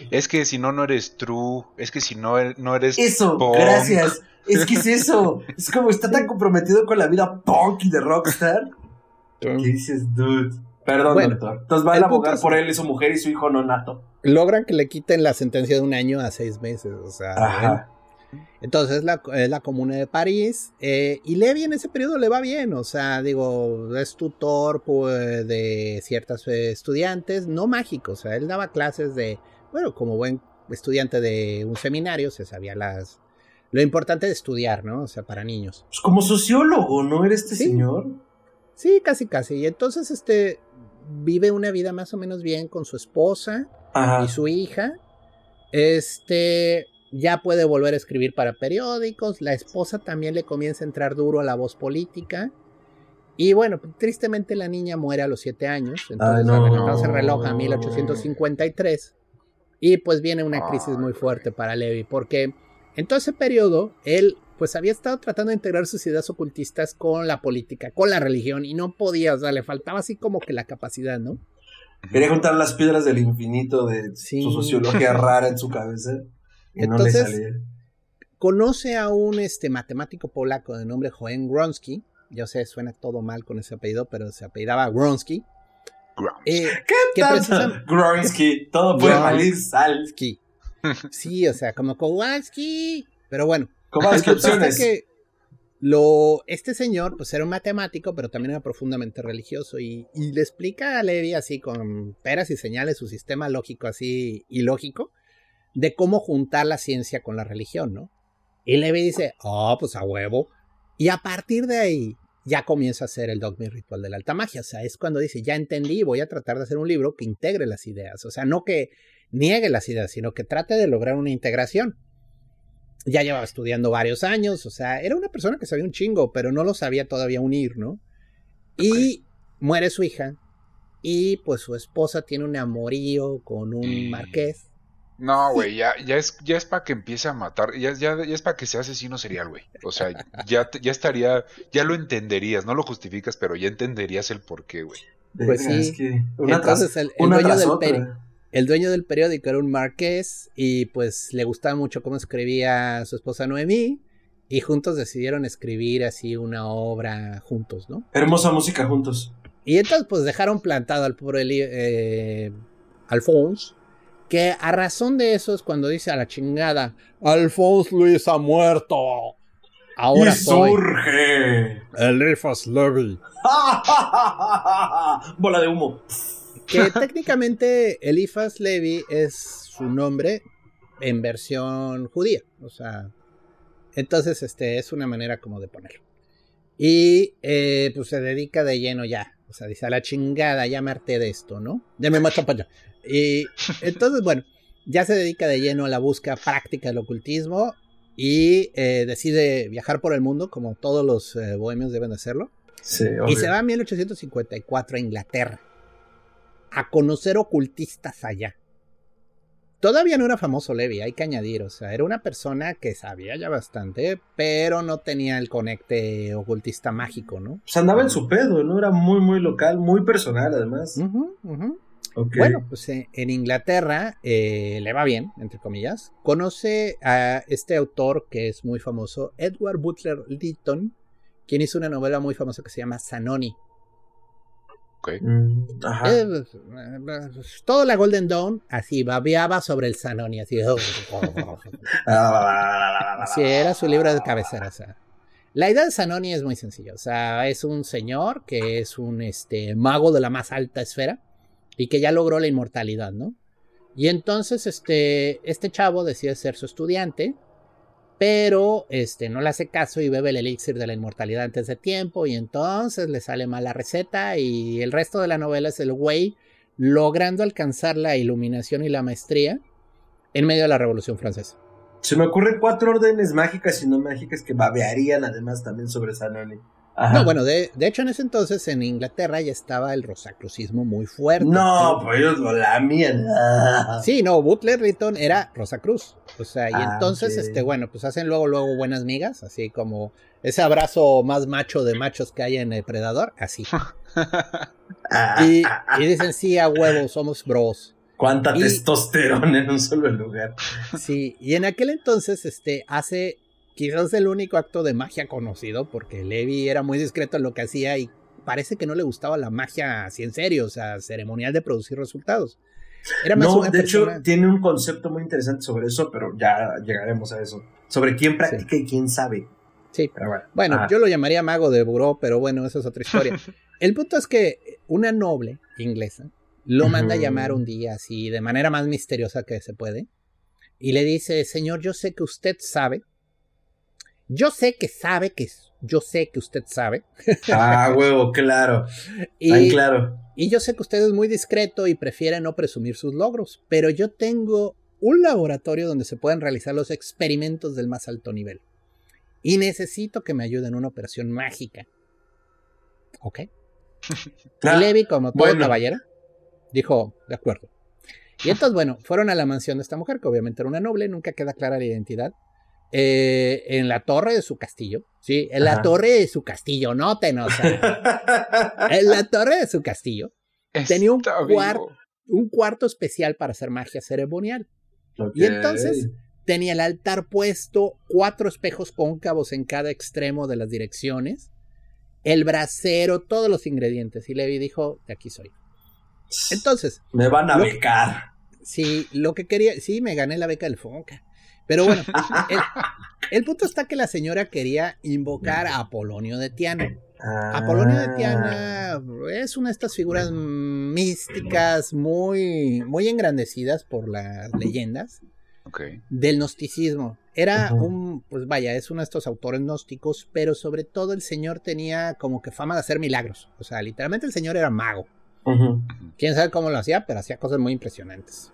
Es que si no, no eres true, es que si no, er, no eres... Eso, gracias. Es que es eso. Es como está tan comprometido con la vida punk y de rockstar. ¿Qué dices, dude? Perdón, doctor. Entonces va a abogar por él y su mujer y su hijo no nato. Logran que le quiten la sentencia de un año a seis meses. O sea, entonces la, es la comuna de París. Eh, y Levi en ese periodo le va bien. O sea, digo, es tutor pues, de ciertas eh, estudiantes, no mágicos. O sea, él daba clases de, bueno, como buen estudiante de un seminario, se sabía las. Lo importante de estudiar, ¿no? O sea, para niños. Pues como sociólogo, ¿no? Era este señor. Sí, casi, casi. Y entonces, este, vive una vida más o menos bien con su esposa y su hija. Este ya puede volver a escribir para periódicos. La esposa también le comienza a entrar duro a la voz política. Y bueno, tristemente la niña muere a los siete años. Entonces no. se reloj a 1853. Y pues viene una crisis muy fuerte para Levi. Porque en todo ese periodo, él pues había estado tratando de integrar sus ideas ocultistas con la política, con la religión, y no podía, o sea, le faltaba así como que la capacidad, ¿no? Quería juntar las piedras del infinito de su sociología rara en su cabeza. Y Entonces, no le salía. conoce a un este, matemático polaco de nombre Joen Gronsky. Yo sé, suena todo mal con ese apellido, pero se apellidaba Gronsky. Eh, ¿Qué tal? Gronsky, todo puede salir sal. Sí, o sea, como Kowalski. Pero bueno, ¿Cómo opciones? Que lo, este señor, pues era un matemático, pero también era profundamente religioso y, y, le explica a Levi así con peras y señales su sistema lógico así ilógico de cómo juntar la ciencia con la religión, ¿no? Y Levi dice, oh, pues a huevo. Y a partir de ahí ya comienza a hacer el dogma y ritual de la alta magia. O sea, es cuando dice, ya entendí, voy a tratar de hacer un libro que integre las ideas. O sea, no que niegue las ideas, sino que trate de lograr una integración ya llevaba estudiando varios años, o sea, era una persona que sabía un chingo, pero no lo sabía todavía unir, ¿no? Y muere su hija, y pues su esposa tiene un amorío con un marqués. No, güey, ya, ya es, ya es para que empiece a matar, ya, ya, ya es para que sea asesino serial, güey. O sea, ya, ya estaría, ya lo entenderías, no lo justificas, pero ya entenderías el porqué, güey. Pues sí. Entonces el, el dueño del peri el dueño del periódico era un marqués y pues le gustaba mucho cómo escribía su esposa Noemí y juntos decidieron escribir así una obra juntos, ¿no? Hermosa música juntos. Y entonces pues dejaron plantado al pobre eh, Alphonse, que a razón de eso es cuando dice a la chingada, Alphonse Luis ha muerto. Ahora y surge el Rifas Levy. Bola de humo. Que técnicamente Eliphas Levi es su nombre en versión judía. O sea, entonces este es una manera como de ponerlo. Y eh, pues se dedica de lleno ya. O sea, dice a la chingada, ya me harté de esto, ¿no? Ya me mato para allá. Y entonces, bueno, ya se dedica de lleno a la búsqueda práctica del ocultismo y eh, decide viajar por el mundo como todos los eh, bohemios deben hacerlo. Sí, y se va a 1854 a Inglaterra a conocer ocultistas allá. Todavía no era famoso Levi, hay que añadir, o sea, era una persona que sabía ya bastante, pero no tenía el conecte ocultista mágico, ¿no? Pues andaba en su pedo, ¿no? Era muy, muy local, muy personal además. Bueno, pues eh, en Inglaterra eh, le va bien, entre comillas. Conoce a este autor que es muy famoso, Edward Butler Lytton, quien hizo una novela muy famosa que se llama Zanoni. Mm, eh, pues, pues, todo la Golden Dawn así babeaba sobre el Sanoni, así. sí, era su libro de cabecera. La idea de Sanoni es muy sencilla. O sea, es un señor que es un este, mago de la más alta esfera y que ya logró la inmortalidad, ¿no? Y entonces este, este chavo decide ser su estudiante pero este, no le hace caso y bebe el elixir de la inmortalidad antes de tiempo y entonces le sale mal la receta y el resto de la novela es el güey logrando alcanzar la iluminación y la maestría en medio de la Revolución Francesa. Se me ocurren cuatro órdenes mágicas y no mágicas que babearían además también sobre Sanoni. No, bueno, de, hecho en ese entonces en Inglaterra ya estaba el rosacrucismo muy fuerte. No, pues ellos lo lamían. Sí, no, Butler Riton era Rosacruz. O sea, y ah, entonces, este, bueno, pues hacen luego, luego buenas migas, así como ese abrazo más macho de machos que hay en el Predador, así. y, dicen, sí, a huevo, somos bros. Cuánta testosterona en un solo lugar. Sí, y en aquel entonces, este, hace quizás el único acto de magia conocido, porque Levi era muy discreto en lo que hacía y parece que no le gustaba la magia así en serio, o sea, ceremonial de producir resultados. Era más no, de hecho, tiene un concepto muy interesante sobre eso, pero ya llegaremos a eso. Sobre quién practica y quién sabe. Sí. bueno, bueno yo lo llamaría mago de buró, pero bueno, esa es otra historia. el punto es que una noble inglesa lo manda a llamar un día así, de manera más misteriosa que se puede, y le dice, señor, yo sé que usted sabe yo sé que sabe que yo sé que usted sabe. Ah, huevo, claro. y, claro. Y yo sé que usted es muy discreto y prefiere no presumir sus logros, pero yo tengo un laboratorio donde se pueden realizar los experimentos del más alto nivel. Y necesito que me ayude en una operación mágica. ¿Ok? y Levi, como todo caballero, dijo, de acuerdo. Y entonces, bueno, fueron a la mansión de esta mujer, que obviamente era una noble, nunca queda clara la identidad. Eh, en la torre de su castillo. Sí, en la torre de su castillo, no te no, En la torre de su castillo tenía un, un, cuarto especial para hacer magia ceremonial. Y entonces tenía el altar puesto, cuatro espejos cóncavos en cada extremo de las direcciones, el brasero, todos los ingredientes. Y Levi dijo, de aquí soy. Entonces. Me van a becar. sí, lo que quería, sí, me gané la beca del Fonca. Pero bueno, El punto está que la señora quería invocar a Apolonio de Tiana. Apolonio de Tiana Ah. es una de estas figuras místicas muy, muy engrandecidas por las leyendas del gnosticismo. Era un, pues vaya, es uno de estos autores gnósticos, pero sobre todo el señor tenía como que fama de hacer milagros. O sea, literalmente el señor era mago. Quién sabe cómo lo hacía, pero hacía cosas muy impresionantes.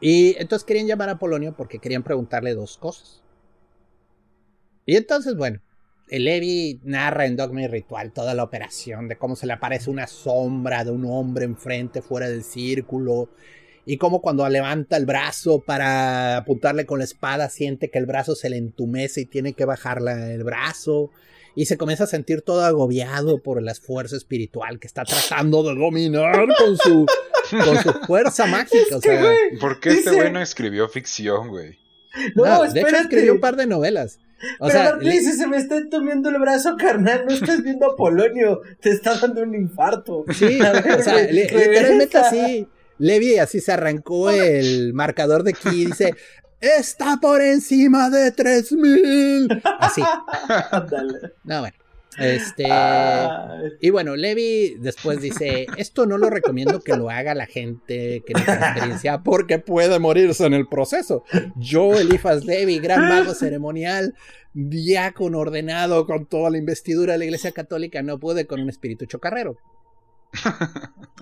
Y entonces querían llamar a Polonio porque querían preguntarle dos cosas. Y entonces, bueno, el Levi narra en Dogma y Ritual toda la operación de cómo se le aparece una sombra de un hombre enfrente, fuera del círculo, y cómo cuando levanta el brazo para apuntarle con la espada siente que el brazo se le entumece y tiene que bajar la- el brazo. Y se comienza a sentir todo agobiado por la fuerza espiritual que está tratando de dominar con su, con su fuerza mágica. o Es que, sea, güey, ¿Por qué este güey no escribió ficción, güey? No, no, de hecho escribió un par de novelas. O Pero sea, le- dice, se me está entumiendo el brazo, carnal. No estás viendo a Polonio. Te está dando un infarto. Sí, ver, o sea, literalmente así. Levi así se arrancó el marcador de ki y dice, está por encima de 3000. Así. Ándale. No, bueno. Este. Ay. Y bueno, Levi después dice, esto no lo recomiendo que lo haga la gente que no tiene experiencia porque puede morirse en el proceso. Yo, Elifas Levi, gran mago ceremonial, diácono ordenado con toda la investidura de la Iglesia Católica, no pude con un espíritu chocarrero.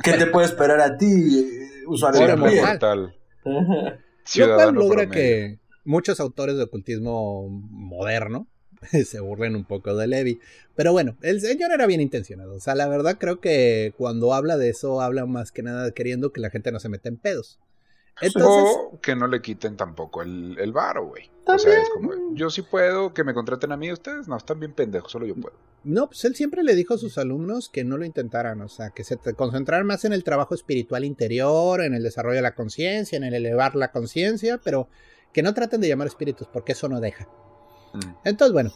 ¿Qué te puede esperar a ti, eh, usuario mortal. Lo cual logra promedio. que muchos autores de ocultismo moderno se burlen un poco de Levi. Pero bueno, el señor era bien intencionado. O sea, la verdad creo que cuando habla de eso, habla más que nada queriendo que la gente no se meta en pedos. Entonces, o que no le quiten tampoco el, el varo, güey. O sea, es como, yo sí puedo, que me contraten a mí, ustedes no, están bien pendejos, solo yo puedo. no, pues él siempre le dijo a sus alumnos que no lo intentaran, o sea, que se concentraran más en el trabajo espiritual interior, en el desarrollo de la conciencia, en el elevar la conciencia, pero que no traten de llamar espíritus porque eso no deja. Mm. Entonces, bueno,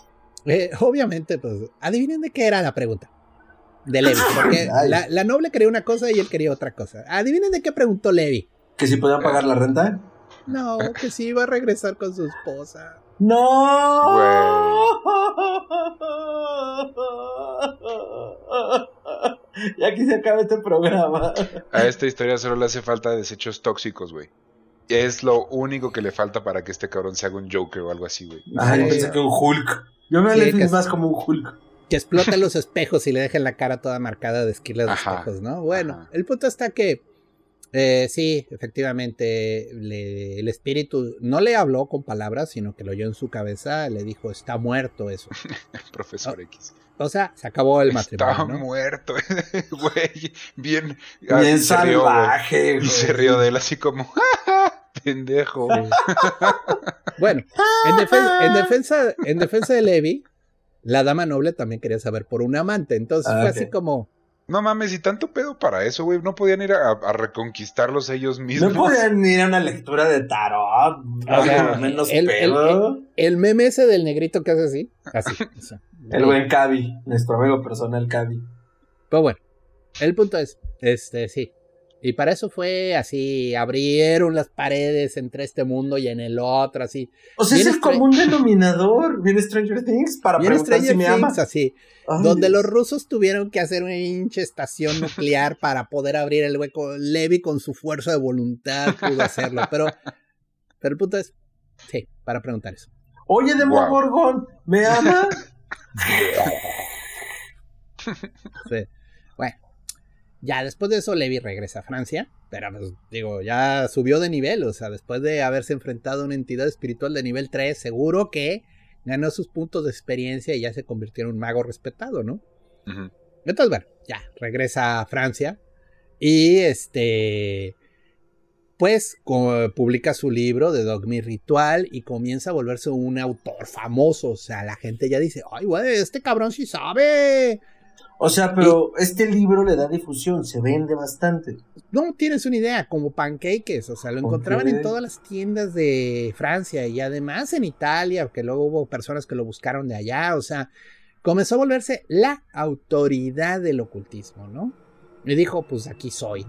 eh, obviamente, pues, adivinen de qué era la pregunta. De Levi, porque Ay. la, la noble quería una cosa y él quería otra cosa. Adivinen de qué preguntó Levi. ¿Que si podían pagar la renta? No, que sí iba a regresar con su esposa. ¡No! Y aquí se acaba este programa. A esta historia solo le hace falta desechos tóxicos, güey. Es lo único que le falta para que este cabrón se haga un Joker o algo así, güey. Ay, Sí. pensé que un Hulk. Yo me Sí, que- más como un Hulk. Que exploten los espejos y le dejen la cara toda marcada de esquilas de Ajá, espejos, ¿no? Bueno, ajá. el punto está que eh, sí, efectivamente, le- el espíritu no le habló con palabras, sino que lo oyó en su cabeza, le dijo, está muerto eso. Profesor X. O sea, se acabó el Está matrimonio, ¿no? muerto, güey. Bien, Bien se rió, güey. salvaje, Y se rió de él así como, "Ja, ja, pendejo. Bueno, en, defen- en defensa, en defensa de Levi, la dama noble también quería saber por un amante. Entonces Ah, fue ok. así como, No mames, y tanto pedo para eso, güey. No podían ir a, a reconquistarlos ellos mismos. No podían ir a una lectura de tarot. O sea, menos el- el- pedo. el meme ese del negrito que hace así, así. o sea, El buen Cavi, nuestro amigo personal Cavi. Pero bueno, el punto es, este, sí. Y para eso fue así, abrieron las paredes entre este mundo y en el otro, así. O sea, es el común denominador. Viene Stranger Things para preguntar Stranger si me Things, ama. así. Ay, donde Dios. los rusos tuvieron que hacer una hinche estación nuclear para poder abrir el hueco. Levi con su fuerza de voluntad pudo hacerlo, pero, pero el punto es, sí, para preguntar eso. Oye, Demogorgon, ¿me ama? Sí. Bueno, ya después de eso Levi regresa a Francia, pero pues, digo, ya subió de nivel, o sea, después de haberse enfrentado a una entidad espiritual de nivel 3, seguro que ganó sus puntos de experiencia y ya se convirtió en un mago respetado, ¿no? Entonces, bueno, ya regresa a Francia y este pues publica su libro de Dogma y Ritual y comienza a volverse un autor famoso, o sea, la gente ya dice, "Ay, güey, este cabrón sí sabe." O sea, pero este libro le da difusión, se vende bastante. No tienes una idea, como pancakes, o sea, lo encontraban en todas las tiendas de Francia y además en Italia, que luego hubo personas que lo buscaron de allá, o sea, comenzó a volverse la autoridad del ocultismo, ¿no? Y dijo, pues aquí soy.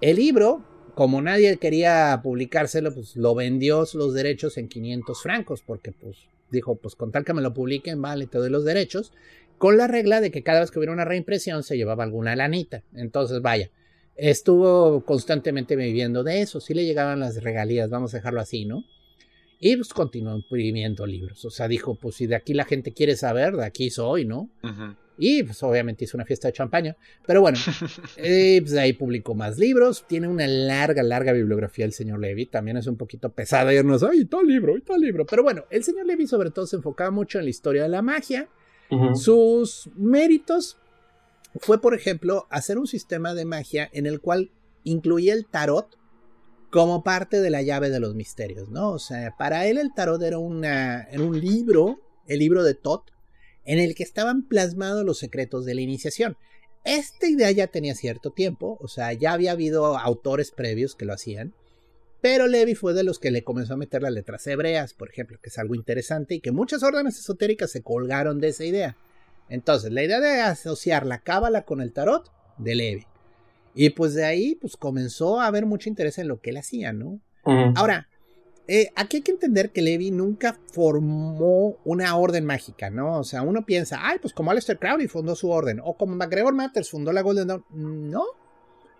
El libro, como nadie quería publicárselo, pues lo vendió los derechos en 500 francos, porque pues dijo, pues con tal que me lo publiquen, vale, te doy los derechos, con la regla de que cada vez que hubiera una reimpresión se llevaba alguna lanita. Entonces, vaya, estuvo constantemente viviendo de eso, sí le llegaban las regalías, vamos a dejarlo así, ¿no? Y pues continuó imprimiendo libros. O sea, dijo, pues si de aquí la gente quiere saber, de aquí soy, ¿no? Y pues obviamente hizo una fiesta de champaña. Pero bueno, eh, pues ahí publicó más libros. Tiene una larga, larga bibliografía el señor Levy. También es un poquito pesada irnos, ay, tal libro, y tal libro. Pero bueno, el señor Levy sobre todo se enfocaba mucho en la historia de la magia. Sus méritos fue, por ejemplo, hacer un sistema de magia en el cual incluía el tarot como parte de la llave de los misterios, ¿no? O sea, para él el tarot era, una, un libro, el libro de Tot, en el que estaban plasmados los secretos de la iniciación. Esta idea ya tenía cierto tiempo, o sea, ya había habido autores previos que lo hacían, pero Levi fue de los que le comenzó a meter las letras hebreas, por ejemplo, que es algo interesante y que muchas órdenes esotéricas se colgaron de esa idea. Entonces, la idea de asociar la cábala con el tarot, de Levi. Y pues de ahí, pues comenzó a haber mucho interés en lo que él hacía, ¿no? Ahora, eh, aquí hay que entender que Levi nunca formó una orden mágica, ¿no? O sea, uno piensa, ay, pues como Aleister Crowley fundó su orden, o como McGregor Matters fundó la Golden Dawn. No,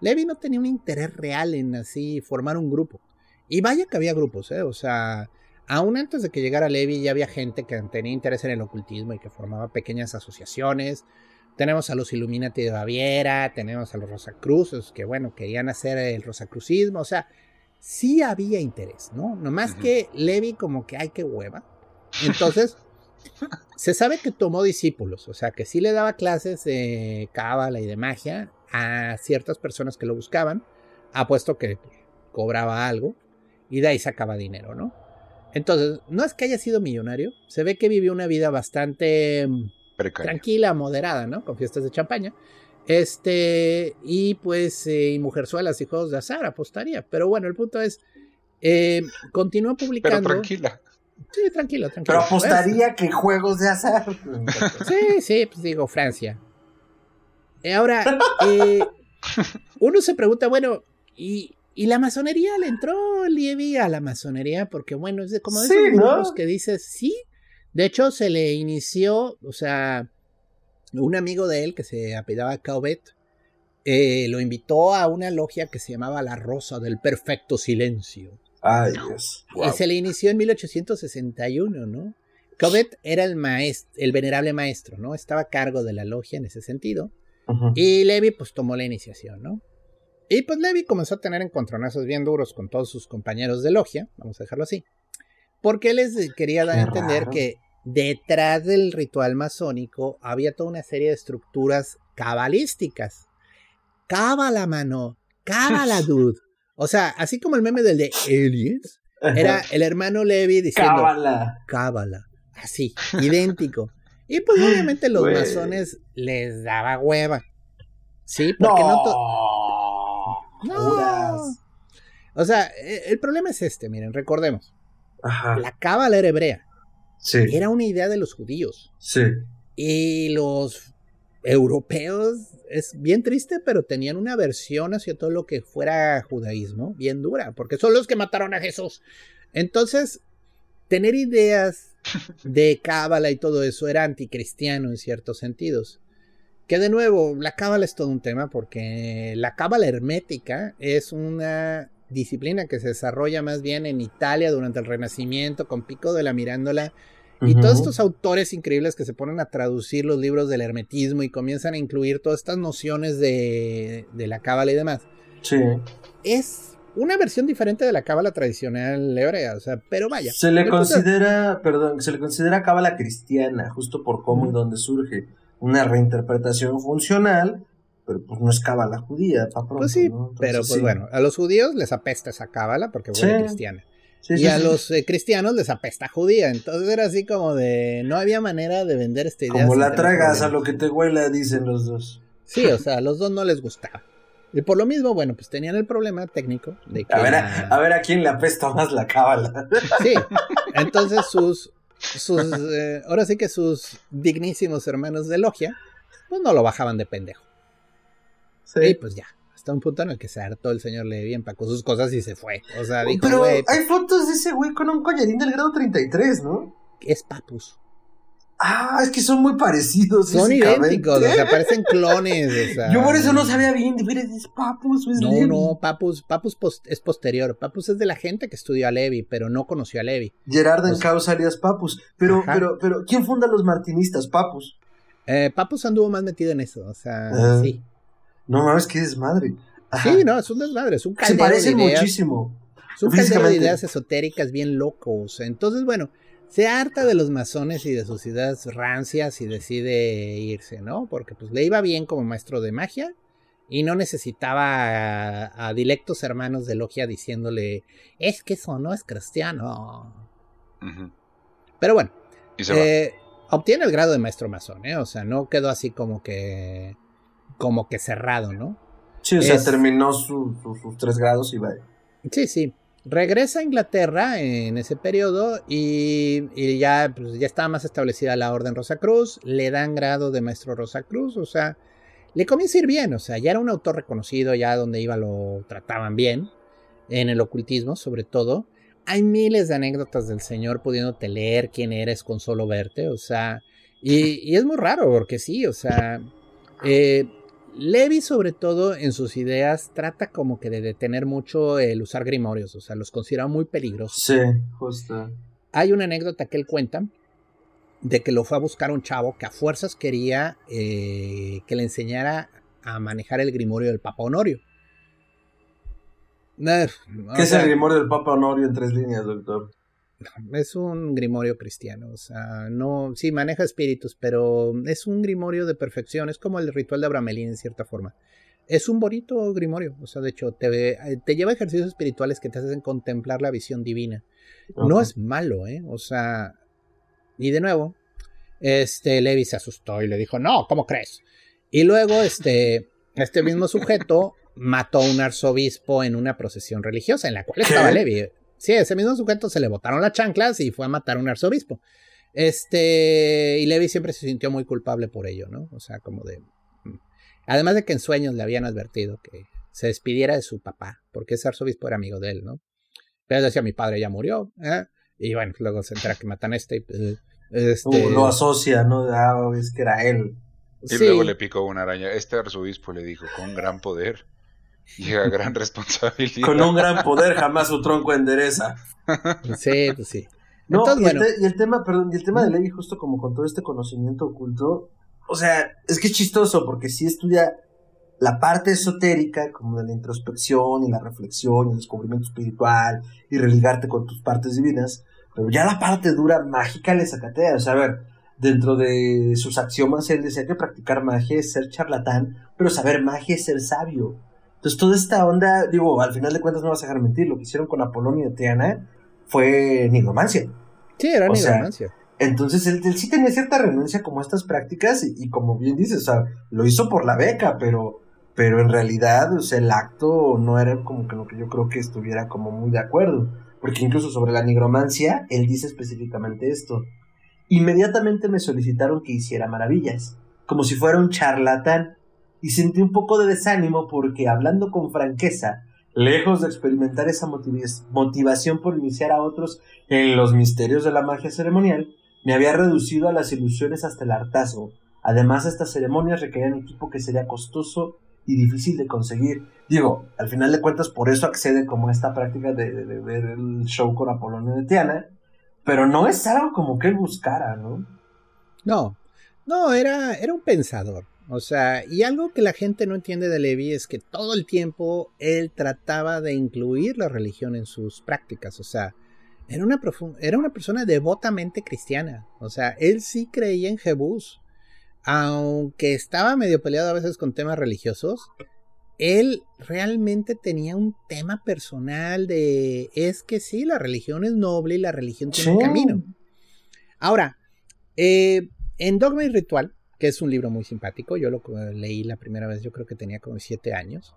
Levi no tenía un interés real en así formar un grupo. Y vaya que había grupos, ¿eh? O sea, aún antes de que llegara Levi ya había gente que tenía interés en el ocultismo y que formaba pequeñas asociaciones. Tenemos a los Illuminati de Baviera, tenemos a los Rosacruces, que bueno, querían hacer el Rosacrucismo, o sea, sí había interés, ¿no? Nomás que Levi como que, ay, qué hueva. Entonces, se sabe que tomó discípulos, o sea, que sí le daba clases de cábala y de magia a ciertas personas que lo buscaban, apuesto que cobraba algo y de ahí sacaba dinero, ¿no? Entonces, no es que haya sido millonario, se ve que vivió una vida bastante tranquila, moderada, ¿no? Con fiestas de champaña. Este, y pues, eh, y mujerzuelas y juegos de azar, apostaría. Pero bueno, el punto es, eh, continúa publicando. Pero tranquila. Sí, tranquilo, tranquilo. Pero apostaría que juegos de azar. Sí, sí, pues digo, Francia. Ahora, eh, uno se pregunta, bueno, ¿y, ¿y la masonería le entró Lievi a la masonería? Porque bueno, es de, como de esos grupos que dices, sí, de hecho, se le inició, o sea, un amigo de él que se apellidaba Caubet, eh, lo invitó a una logia que se llamaba La Rosa del Perfecto Silencio. Ay, Dios. Y se le inició en 1861, ¿no? Caubet era el maestro, el venerable maestro, ¿no? Estaba a cargo de la logia en ese sentido. Y Levi, pues, tomó la iniciación, ¿no? Y pues Levi comenzó a tener encontronazos bien duros con todos sus compañeros de logia, vamos a dejarlo así. Porque les quería dar a entender que detrás del ritual masónico había toda una serie de estructuras cabalísticas. Cábala, mano. Cábala, dude. O sea, así como el meme del de aliens, era el hermano Levi diciendo Cábala. Cábala. Así, idéntico. Y pues obviamente los masones les daba hueva. Sí, porque no, no. O sea, e, el problema es este, miren, recordemos. La cábala era hebrea. Era una idea de los judíos. Sí. Y los europeos, es bien triste, pero tenían una versión hacia todo lo que fuera judaísmo bien dura, porque son los que mataron a Jesús. Entonces, tener ideas de cábala y todo eso era anticristiano en ciertos sentidos. Que de nuevo, la cábala es todo un tema porque la cábala hermética es una disciplina que se desarrolla más bien en Italia durante el Renacimiento con Pico de la Mirándola y todos estos autores increíbles que se ponen a traducir los libros del hermetismo y comienzan a incluir todas estas nociones de, la cábala y demás. Sí. Es una versión diferente de la cábala tradicional hebrea, o sea, pero vaya. Se le considera, perdón, se le considera cábala cristiana, justo por cómo y dónde surge. Una reinterpretación funcional pero pues no es cábala judía, Pues sí, pero pues bueno, a los judíos les apesta esa cábala porque fue cristiana. y a los eh, cristianos les apesta judía. Entonces era así como de. No había manera de vender esta idea. Como la tragas a lo que te huela, dicen los dos. Sí, o sea, a los dos no les gustaba. Y por lo mismo, bueno, pues tenían el problema técnico de que. A ver a, ver a quién le apesta más la cábala. Sí, entonces sus. Sus eh, ahora sí que sus dignísimos hermanos de logia, pues no lo bajaban de pendejo. Y pues ya, hasta un punto en el que se hartó el señor Levi, empacó sus cosas y se fue. O sea, dijo, Pero güey, hay fotos de ese güey con un collarín del grado 33, ¿no? es Papus. Ah, es que son muy parecidos. Son idénticos, o sea, parecen clones. O sea, Yo por eso no sabía bien, veras, es Papus o es No, Levi? no, Papus, Papus es posterior. Papus es de la gente que estudió a Levi, pero no conoció a Levi. Gerard en causa alias Papus. Pero, Ajá. pero, pero, ¿quién funda los martinistas? Papus. Eh, Papus anduvo más metido en eso, o sea, Ah. sí. No mames, qué desmadre. Ajá. Sí, no, es un desmadre, es un Se de parecen ideas. muchísimo. Es un de ideas esotéricas bien locos. Entonces, bueno, se harta de los masones y de sus ideas rancias y decide irse, ¿no? Porque pues le iba bien como maestro de magia y no necesitaba a, a dilectos hermanos de logia diciéndole, es que eso no es cristiano. Pero bueno, Y se va. eh, obtiene el grado de maestro masón, ¿eh? O sea, no quedó así como que como que cerrado, ¿no? Sí, o sea, terminó su- su- sus tres grados y va. Sí, sí. Regresa a Inglaterra en ese periodo y, y ya, pues, ya estaba más establecida la Orden Rosacruz, le dan grado de maestro Rosacruz, o sea, le comienza a ir bien, o sea, ya era un autor reconocido, ya donde iba lo trataban bien, en el ocultismo sobre todo. Hay miles de anécdotas del señor pudiéndote leer quién eres con solo verte, o sea, y, y es muy raro porque sí, o sea, eh, Levi, sobre todo en sus ideas, trata como que de detener mucho el usar grimorios, o sea, los considera muy peligrosos. Sí, justo. Hay una anécdota que él cuenta de que lo fue a buscar un chavo que a fuerzas quería eh, que le enseñara a manejar el grimorio del Papa Honorio. Eh, ¿Qué es el grimorio del Papa Honorio en tres líneas, doctor? es un grimorio cristiano, o sea, no, sí maneja espíritus, pero es un grimorio de perfección, es como el ritual de Abramelín en cierta forma. Es un bonito grimorio, o sea, de hecho, te, te lleva ejercicios espirituales que te hacen contemplar la visión divina. No es malo, ¿eh? O sea, y de nuevo, este Levi se asustó y le dijo, no, ¿cómo crees? Y luego, este, este mismo sujeto mató a un arzobispo en una procesión religiosa en la cual ¿Qué? estaba Levi. Sí, ese mismo sujeto se le botaron las chanclas y fue a matar a un arzobispo. Este, y Levi siempre se sintió muy culpable por ello, ¿no? O sea, como de... mm. Además de que en sueños le habían advertido que se despidiera de su papá, porque ese arzobispo era amigo de él, ¿no? Pero decía, mi padre ya murió, ¿eh? Y bueno, luego se entera que matan a este. y, pues, este Uh, lo asocia, ¿no? Ah, es que era él. Y sí, luego le picó una araña. Este arzobispo le dijo, con gran poder llega gran responsabilidad. Con un gran poder jamás su tronco endereza. sí, pues sí. No, Entonces, y, el bueno. te- y el tema, perdón, y el tema de Levi, justo como con todo este conocimiento oculto, o sea, es que es chistoso porque sí estudia la parte esotérica, como de la introspección y la reflexión y el descubrimiento espiritual y religarte con tus partes divinas, pero ya la parte dura mágica le sacatea, o sea, a ver, dentro de sus axiomas él decía que practicar magia es ser charlatán, pero saber magia es ser sabio. Entonces toda esta onda, digo, al final de cuentas no vas a dejar mentir, lo que hicieron con Apolonio y Teana fue nigromancia. Sí, era o sea, nigromancia. Entonces él, él sí tenía cierta renuncia como a estas prácticas y, y como bien dices, o sea, lo hizo por la beca, pero, pero en realidad, o sea, el acto no era como que lo que yo creo que estuviera como muy de acuerdo, porque incluso sobre la nigromancia, él dice específicamente esto. Inmediatamente me solicitaron que hiciera maravillas, como si fuera un charlatán, y sentí un poco de desánimo porque hablando con franqueza, lejos de experimentar esa motiv- motivación por iniciar a otros en los misterios de la magia ceremonial, me había reducido a las ilusiones hasta el hartazgo. Además, estas ceremonias requerían equipo que sería costoso y difícil de conseguir. Digo, al final de cuentas, por eso accede como a esta práctica de ver el show con Apolonio de Tiana, pero no es algo como que él buscara, ¿no? No, no, era, era un pensador. O sea, y algo que la gente no entiende de Levi es que todo el tiempo él trataba de incluir la religión en sus prácticas. O sea, era una, era una persona devotamente cristiana. O sea, él sí creía en Jebús. Aunque estaba medio peleado a veces con temas religiosos, él realmente tenía un tema personal de es que sí, la religión es noble y la religión tiene un camino. Ahora, eh, en Dogma y Ritual, que es un libro muy simpático, yo lo eh, leí la primera vez, yo creo que tenía como siete años.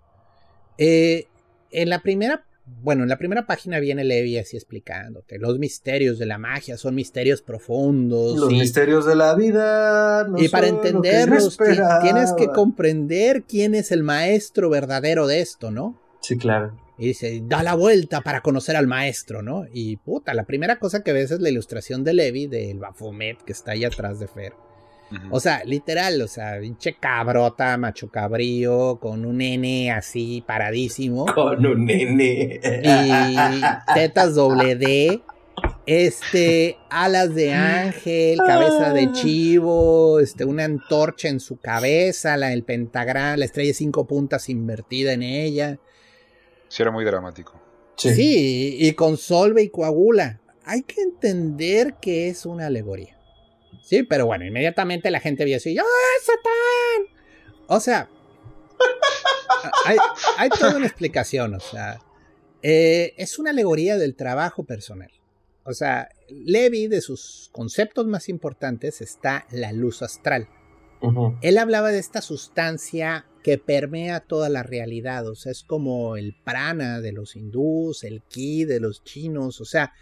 eh, en la primera bueno, en la primera página viene Levi así explicándote, los misterios de la magia son misterios profundos. Los misterios de la vida. y para entenderlos tienes que comprender quién es el maestro verdadero de esto, ¿no? Sí, claro. Y dice, da la vuelta para conocer al maestro, ¿no? Y puta, la primera cosa que ves es la ilustración de Levi, del Bafomet que está ahí atrás de Fer. O sea, literal, o sea, pinche cabrota, macho cabrío, con un nene así paradísimo. Con un nene. Y tetas doble D. Este, alas de ángel, cabeza de chivo, este, una antorcha en su cabeza, la, el pentagrama, la estrella de cinco puntas invertida en ella. Sí, era muy dramático. Sí. sí, y con Solve y Coagula. Hay que entender que es una alegoría. Sí, pero bueno, inmediatamente la gente vio así, ¡Ah, Satán! O sea, hay, toda una explicación, o sea, eh, es una alegoría del trabajo personal. O sea, Levi, de sus conceptos más importantes, está la luz astral. Él hablaba de esta sustancia que permea toda la realidad, o sea, es como el prana de los hindús, el ki de los chinos, o sea,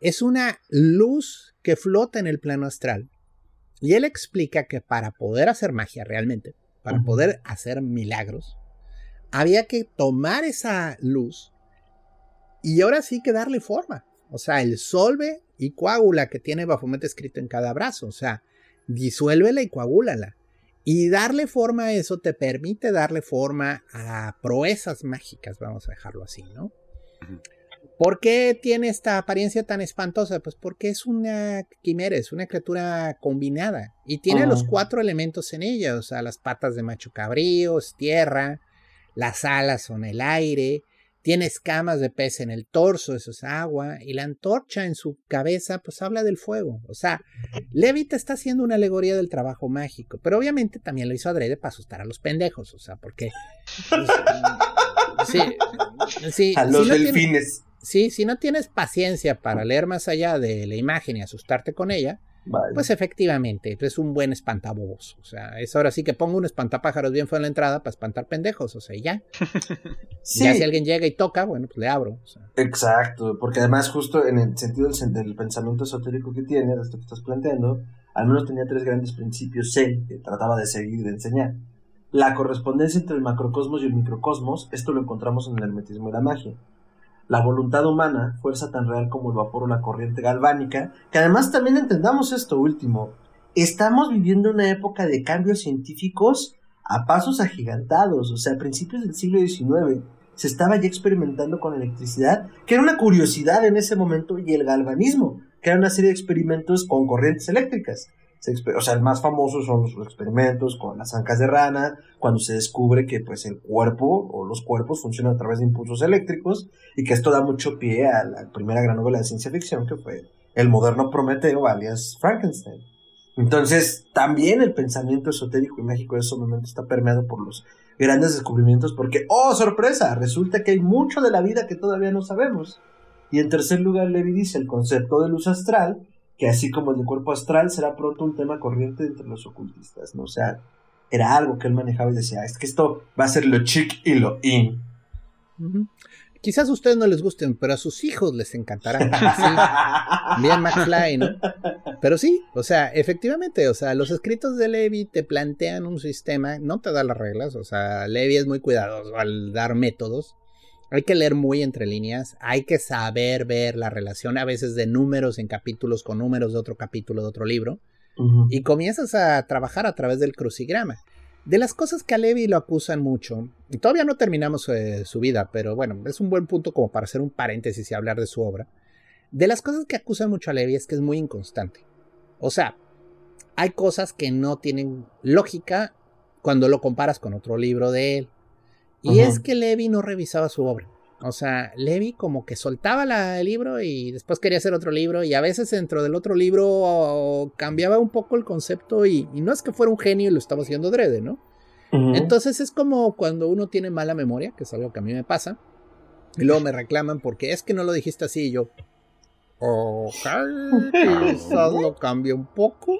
es una luz que flota en el plano astral y él explica que para poder hacer magia realmente, para poder hacer milagros, había que tomar esa luz y ahora sí que darle forma. O sea, el solve y coágula que tiene Baphomet escrito en cada brazo. O sea, disuélvela y coagúlala. Y darle forma a eso te permite darle forma a proezas mágicas, vamos a dejarlo así, ¿no? ¿Por qué tiene esta apariencia tan espantosa? Pues porque es una quimera, es una criatura combinada y tiene los cuatro elementos en ella, o sea, las patas de macho cabrío, es tierra, las alas son el aire, tiene escamas de pez en el torso, eso es agua, y la antorcha en su cabeza, pues habla del fuego. O sea, Levita está haciendo una alegoría del trabajo mágico, pero obviamente también lo hizo adrede para asustar a los pendejos, o sea, porque... Pues, sí, sí, a los delfines. Sí, si no tienes paciencia para leer más allá de la imagen y asustarte con ella, pues efectivamente, es un buen espantabobos. O sea, es ahora sí que pongo un espantapájaros bien fue en la entrada para espantar pendejos, o sea, ya. Ya si alguien llega y toca, bueno, pues le abro. Exacto, porque además justo en el sentido del, pensamiento esotérico que tiene, de esto que estás planteando, al menos tenía tres grandes principios él que trataba de seguir y de enseñar. La correspondencia entre el macrocosmos y el microcosmos, esto lo encontramos en el hermetismo y la magia la voluntad humana, fuerza tan real como el vapor o la corriente galvánica, que además también entendamos esto último, estamos viviendo una época de cambios científicos a pasos agigantados, o sea, a principios del siglo XIX se estaba ya experimentando con electricidad, que era una curiosidad en ese momento, y el galvanismo, que era una serie de experimentos con corrientes eléctricas o sea, el más famoso son los experimentos con las ancas de rana, cuando se descubre que pues el cuerpo o los cuerpos funcionan a través de impulsos eléctricos y que esto da mucho pie a la primera gran novela de ciencia ficción que fue el moderno Prometeo alias Frankenstein. Entonces, también el pensamiento esotérico en México en ese momento está permeado por los grandes descubrimientos porque, oh, sorpresa, resulta que hay mucho de la vida que todavía no sabemos. Y en tercer lugar, Levi dice el concepto de luz astral, que así como el de cuerpo astral será pronto un tema corriente entre los ocultistas, ¿no? O sea, era algo que él manejaba y decía, es que esto va a ser lo chic y lo in. Quizás a ustedes no les gusten, pero a sus hijos les encantará. Bien McFly, ¿no? Pero sí, o sea, efectivamente, o sea, los escritos de Levi te plantean un sistema, no te da las reglas, o sea, Levi es muy cuidadoso al dar métodos, hay que leer muy entre líneas, hay que saber ver la relación a veces de números en capítulos con números de otro capítulo de otro libro. Y comienzas a trabajar a través del crucigrama. De las cosas que a Levi lo acusan mucho, y todavía no terminamos eh, su vida, pero bueno, es un buen punto como para hacer un paréntesis y hablar de su obra. De las cosas que acusan mucho a Levi es que es muy inconstante. O sea, hay cosas que no tienen lógica cuando lo comparas con otro libro de él. Y es que Levi no revisaba su obra. O sea, Levi como que soltaba la, el libro y después quería hacer otro libro y a veces dentro del otro libro cambiaba un poco el concepto y, no es que fuera un genio y lo estaba haciendo drede, ¿no? Entonces es como cuando uno tiene mala memoria, que es algo que a mí me pasa, y luego me reclaman porque es que no lo dijiste así y yo, ok, quizás lo cambio un poco.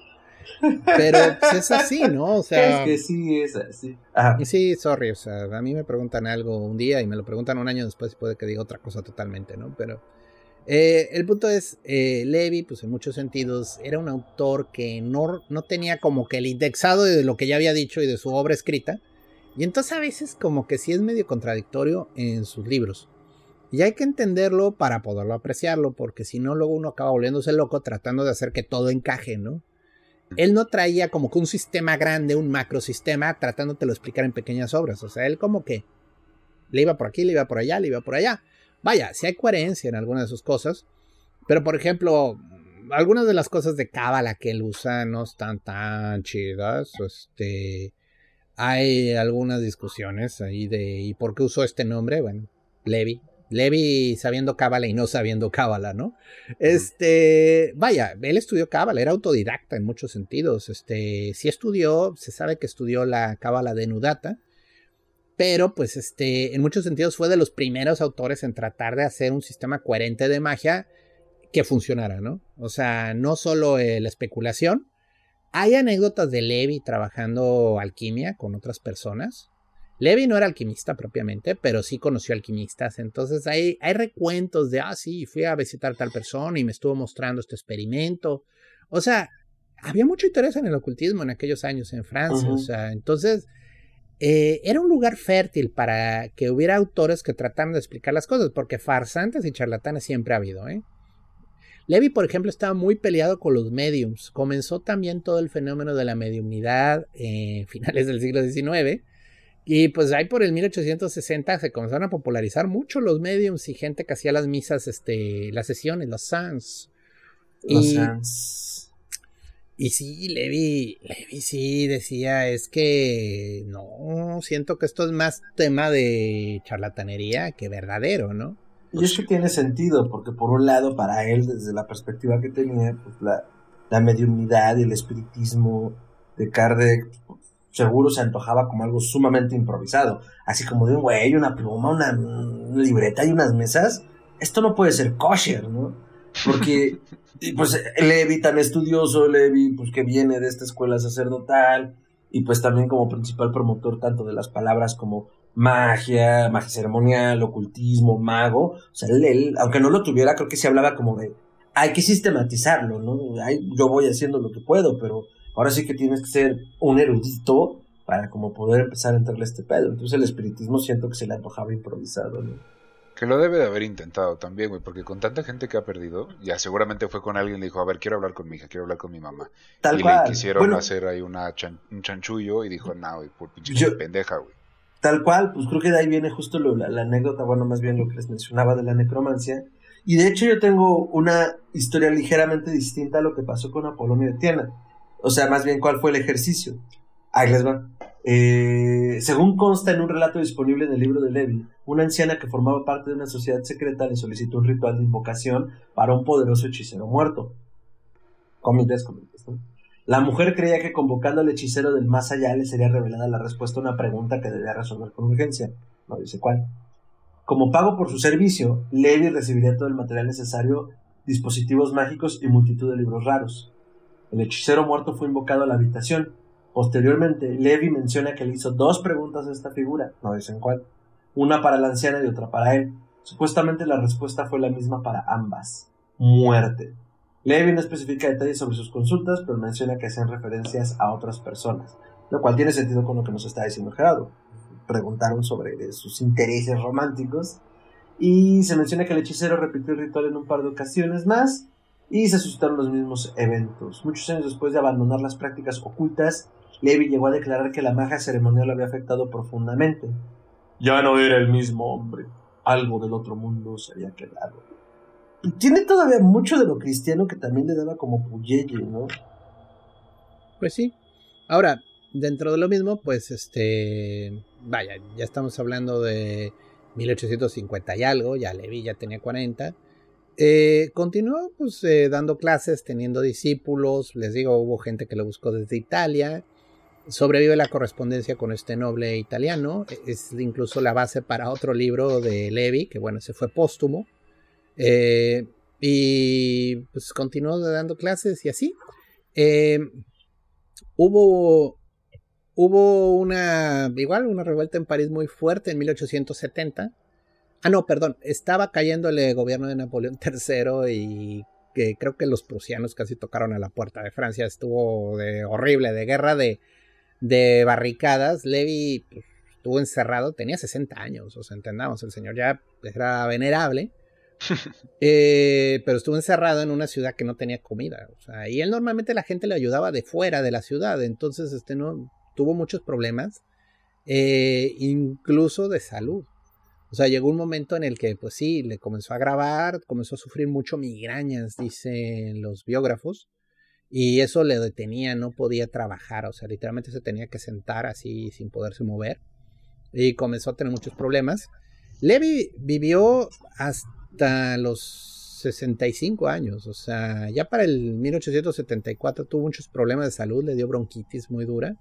Pero pues, es así, ¿no? O sea, es que sí, es así. Sí, sorry, o sea, a mí me preguntan algo un día y me lo preguntan un año después y puede que diga otra cosa totalmente, ¿no? Pero eh, el punto es, eh, Levi, pues en muchos sentidos, era un autor que no, no tenía como que el indexado de lo que ya había dicho y de su obra escrita. Y entonces a veces como que sí es medio contradictorio en sus libros. Y hay que entenderlo para poderlo apreciarlo, porque si no, luego uno acaba volviéndose loco tratando de hacer que todo encaje, ¿no? Él no traía como que un sistema grande, un macrosistema, tratándote lo explicar en pequeñas obras. O sea, él como que le iba por aquí, le iba por allá, le iba por allá. Vaya, si hay coherencia en algunas de sus cosas, pero por ejemplo, algunas de las cosas de Cábala que él usa no están tan chidas. Este, hay algunas discusiones ahí de ¿y por qué usó este nombre? Bueno, Levi, Levi sabiendo cábala y no sabiendo cábala, ¿no? Este, vaya, él estudió cábala, era autodidacta en muchos sentidos. Este, sí estudió, se sabe que estudió la cábala de Nudata, pero pues este, en muchos sentidos fue de los primeros autores en tratar de hacer un sistema coherente de magia que funcionara, ¿no? O sea, no solo eh, la especulación. Hay anécdotas de Levi trabajando alquimia con otras personas. Levi no era alquimista propiamente, pero sí conoció alquimistas. Entonces hay, hay recuentos de, ah, sí, fui a visitar tal persona y me estuvo mostrando este experimento. O sea, había mucho interés en el ocultismo en aquellos años en Francia. O sea, entonces eh, era un lugar fértil para que hubiera autores que trataran de explicar las cosas, porque farsantes y charlatanes siempre ha habido, ¿eh? Levi, por ejemplo, estaba muy peleado con los mediums. Comenzó también todo el fenómeno de la mediumnidad en finales del siglo XIX y pues ahí por el 1860 se comenzaron a popularizar mucho los mediums y gente que hacía las misas, este, las sesiones, los sans. Los y, sans. Y sí, Levi, Levi sí decía, es que no, siento que esto es más tema de charlatanería que verdadero, ¿no? Y eso tiene sentido, porque por un lado, para él, desde la perspectiva que tenía, pues la, la mediumnidad y el espiritismo de Kardec seguro se antojaba como algo sumamente improvisado. Así como de un güey, una pluma, una, libreta y unas mesas. Esto no puede ser kosher, ¿no? Porque, pues, Levi tan estudioso, Levi, pues que viene de esta escuela sacerdotal, y pues también como principal promotor tanto de las palabras como magia, magia ceremonial, ocultismo, mago. O sea, él, aunque no lo tuviera, creo que se hablaba como de, hay que sistematizarlo, ¿no? yo voy haciendo lo que puedo, pero ahora sí que tienes que ser un erudito para como poder empezar a entrarle a este pedo. Entonces el espiritismo siento que se le antojaba improvisado, ¿no? Que lo debe de haber intentado también, güey, porque con tanta gente que ha perdido, ya seguramente fue con alguien y le dijo, a ver, quiero hablar con mi hija, quiero hablar con mi mamá. Tal y cual. le quisieron hacer ahí una un chanchullo y dijo, no, güey, por pinche pendeja, güey. Tal cual, pues creo que de ahí viene justo la, la, anécdota, bueno, más bien lo que les mencionaba de la necromancia. Y de hecho yo tengo una historia ligeramente distinta a lo que pasó con Apolonio de Tiana. O sea, más bien, ¿cuál fue el ejercicio? Ahí les va. Eh, según consta en un relato disponible en el libro de Levi, una anciana que formaba parte de una sociedad secreta le solicitó un ritual de invocación para un poderoso hechicero muerto. Comillas, comillas. La mujer creía que convocando al hechicero del más allá le sería revelada la respuesta a una pregunta que debía resolver con urgencia. No dice cuál. Como pago por su servicio, Levi recibiría todo el material necesario, dispositivos mágicos y multitud de libros raros. El hechicero muerto fue invocado a la habitación. Posteriormente, Levi menciona que le hizo dos preguntas a esta figura, no dicen cuál, una para la anciana y otra para él. Supuestamente la respuesta fue la misma para ambas. Muerte. Levi no especifica detalles sobre sus consultas, pero menciona que hacen referencias a otras personas, lo cual tiene sentido con lo que nos está diciendo Gerardo. Preguntaron sobre sus intereses románticos y se menciona que el hechicero repitió el ritual en un par de ocasiones más y se suscitaron los mismos eventos. Muchos años después de abandonar las prácticas ocultas, Levi llegó a declarar que la magia ceremonial lo había afectado profundamente. Ya no era el mismo hombre. Algo del otro mundo se había quedado. Y tiene todavía mucho de lo cristiano que también le daba como puyelle, ¿no? Pues sí. Ahora, dentro de lo mismo, pues este. Vaya, ya estamos hablando de 1850 y algo, ya Levi ya tenía 40. Eh, continuó pues, eh, dando clases, teniendo discípulos, les digo, hubo gente que lo buscó desde Italia, sobrevive la correspondencia con este noble italiano, es incluso la base para otro libro de Levi, que bueno, se fue póstumo, eh, y pues continuó dando clases y así. hubo, hubo una, igual, una revuelta en París muy fuerte en 1870. Ah, no, perdón, estaba cayendo el gobierno de Napoleón III y que creo que los prusianos casi tocaron a la puerta de Francia. Estuvo de horrible, de guerra de, de barricadas. Levi pues, estuvo encerrado, tenía 60 años, o sea, entendamos, el señor ya era venerable. Eh, pero estuvo encerrado en una ciudad que no tenía comida. O sea, y él normalmente la gente le ayudaba de fuera de la ciudad. Entonces, este no tuvo muchos problemas. Eh, incluso de salud. O sea, llegó un momento en el que, pues sí, le comenzó a grabar, comenzó a sufrir mucho migrañas, dicen los biógrafos, y eso le detenía, no podía trabajar, o sea, literalmente se tenía que sentar así sin poderse mover, y comenzó a tener muchos problemas. Levi vivió hasta los 65 años, o sea, ya para el 1874 tuvo muchos problemas de salud, le dio bronquitis muy dura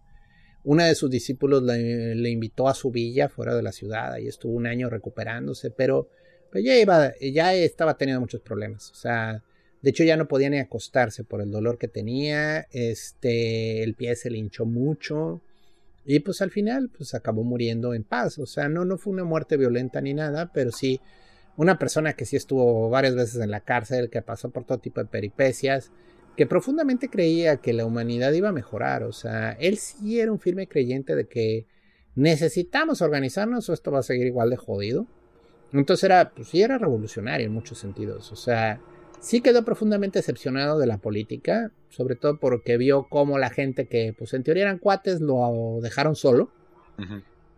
una de sus discípulos le, invitó a su villa fuera de la ciudad y estuvo un año recuperándose, pero, pues, ya, ya estaba teniendo muchos problemas. O sea, de hecho ya no podía ni acostarse por el dolor que tenía, este, el pie se le hinchó mucho y pues al final pues acabó muriendo en paz. O sea, no, no fue una muerte violenta ni nada, pero sí una persona que sí estuvo varias veces en la cárcel, que pasó por todo tipo de peripecias que profundamente creía que la humanidad iba a mejorar. O sea, él sí era un firme creyente de que necesitamos organizarnos o esto va a seguir igual de jodido. Entonces era, pues sí era revolucionario en muchos sentidos. O sea, sí quedó profundamente decepcionado de la política, sobre todo porque vio cómo la gente que, pues en teoría eran cuates, lo dejaron solo.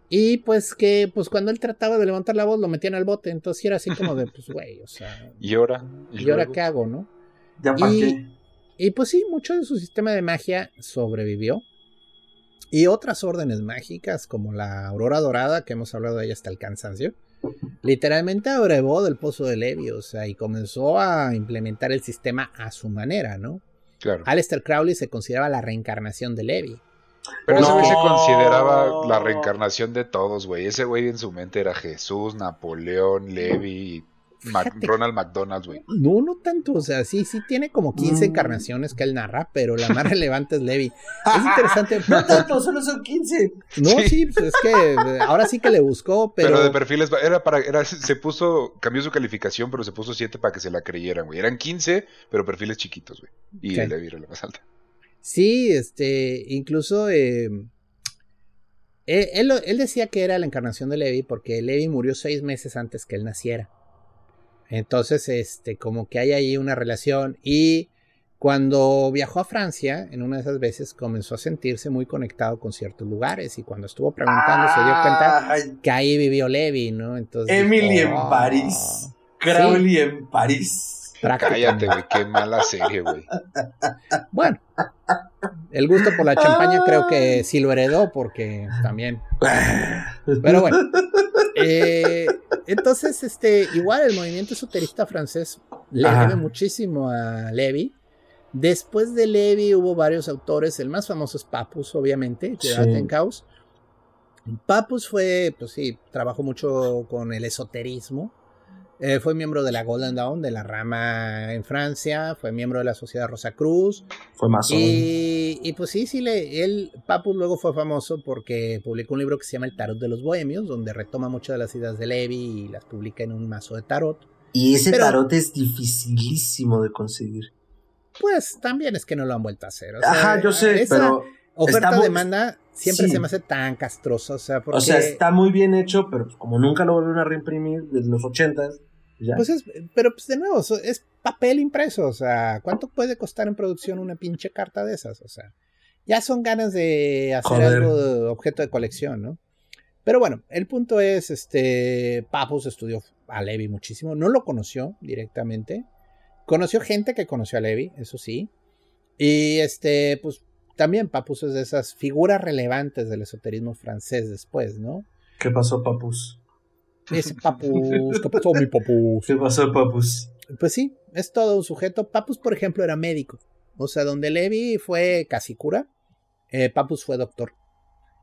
Y pues que, pues cuando él trataba de levantar la voz, lo metían al bote. Entonces era así como de, pues güey, o sea. ¿Y ahora? ¿Y, ahora qué hago, no? Ya qué. Y pues sí, mucho de su sistema de magia sobrevivió. Y otras órdenes mágicas, como la Aurora Dorada, que hemos hablado de ella hasta el cansancio, literalmente abrevó del pozo de Levi, o sea, y comenzó a implementar el sistema a su manera, ¿no? Claro. Aleister Crowley se consideraba la reencarnación de Levi. Pero ese güey se consideraba la reencarnación de todos, güey. Ese güey en su mente era Jesús, Napoleón, Levi, Ronald McDonald, güey. No, no tanto. O sea, sí, sí tiene como 15 mm. encarnaciones que él narra, pero la más relevante es Levi. Es interesante. no tanto, solo son 15. No, sí, pues es que eh, ahora sí que le buscó, pero. Pero de perfiles, era para. Era, se puso. Cambió su calificación, pero se puso 7 para que se la creyeran, güey. Eran 15, pero perfiles chiquitos, güey. Y Levi era la más alta. Sí, este. Incluso. Eh, él, él, decía que era la encarnación de Levi porque Levi murió seis meses antes que él naciera. Entonces, este, como que hay ahí una relación. Y cuando viajó a Francia, en una de esas veces, comenzó a sentirse muy conectado con ciertos lugares. Y cuando estuvo preguntando, se dio cuenta que ahí vivió Levi, ¿no? Entonces. Emily en ah, París. Crowley en París. Cállate, güey, qué mala serie, güey. Bueno, el gusto por la champaña creo que sí lo heredó, porque también. Pero bueno. Eh, entonces, este, igual el movimiento esoterista francés le debe muchísimo a Levi. Después de Levi hubo varios autores, el más famoso es Papus, obviamente, de Attencaus. Papus fue, pues sí, trabajó mucho con el esoterismo. Eh, fue miembro de la Golden Dawn, de la rama en Francia, fue miembro de la Sociedad Rosa Cruz. Fue más y, y, pues sí, sí, le, él, Papus luego fue famoso porque publicó un libro que se llama El Tarot de los Bohemios, donde retoma muchas de las ideas de Levi y las publica en un mazo de tarot. Y ese tarot es dificilísimo de conseguir. Pues también es que no lo han vuelto a hacer. Ajá, yo sé, pero. Oferta-demanda siempre se me hace tan castroso. O sea, porque... o sea, está muy bien hecho, pero como nunca lo volvieron a reimprimir desde los ochentas. Pues es, pero pues de nuevo, es papel impreso. O sea, ¿cuánto puede costar en producción una pinche carta de esas? O sea, ya son ganas de hacer algo de objeto de colección, ¿no? Pero bueno, el punto es, este, Papus estudió a Levi muchísimo, no lo conoció directamente, conoció gente que conoció a Levi, eso sí, y este, pues también Papus es de esas figuras relevantes del esoterismo francés después, ¿no? ¿Qué pasó, Papus? Ese Papus, ¿qué pasó, mi Papus? ¿Qué pasó, Papus? Pues sí, es todo un sujeto. Papus, por ejemplo, era médico. O sea, donde Levi fue casi cura, eh, Papus fue doctor.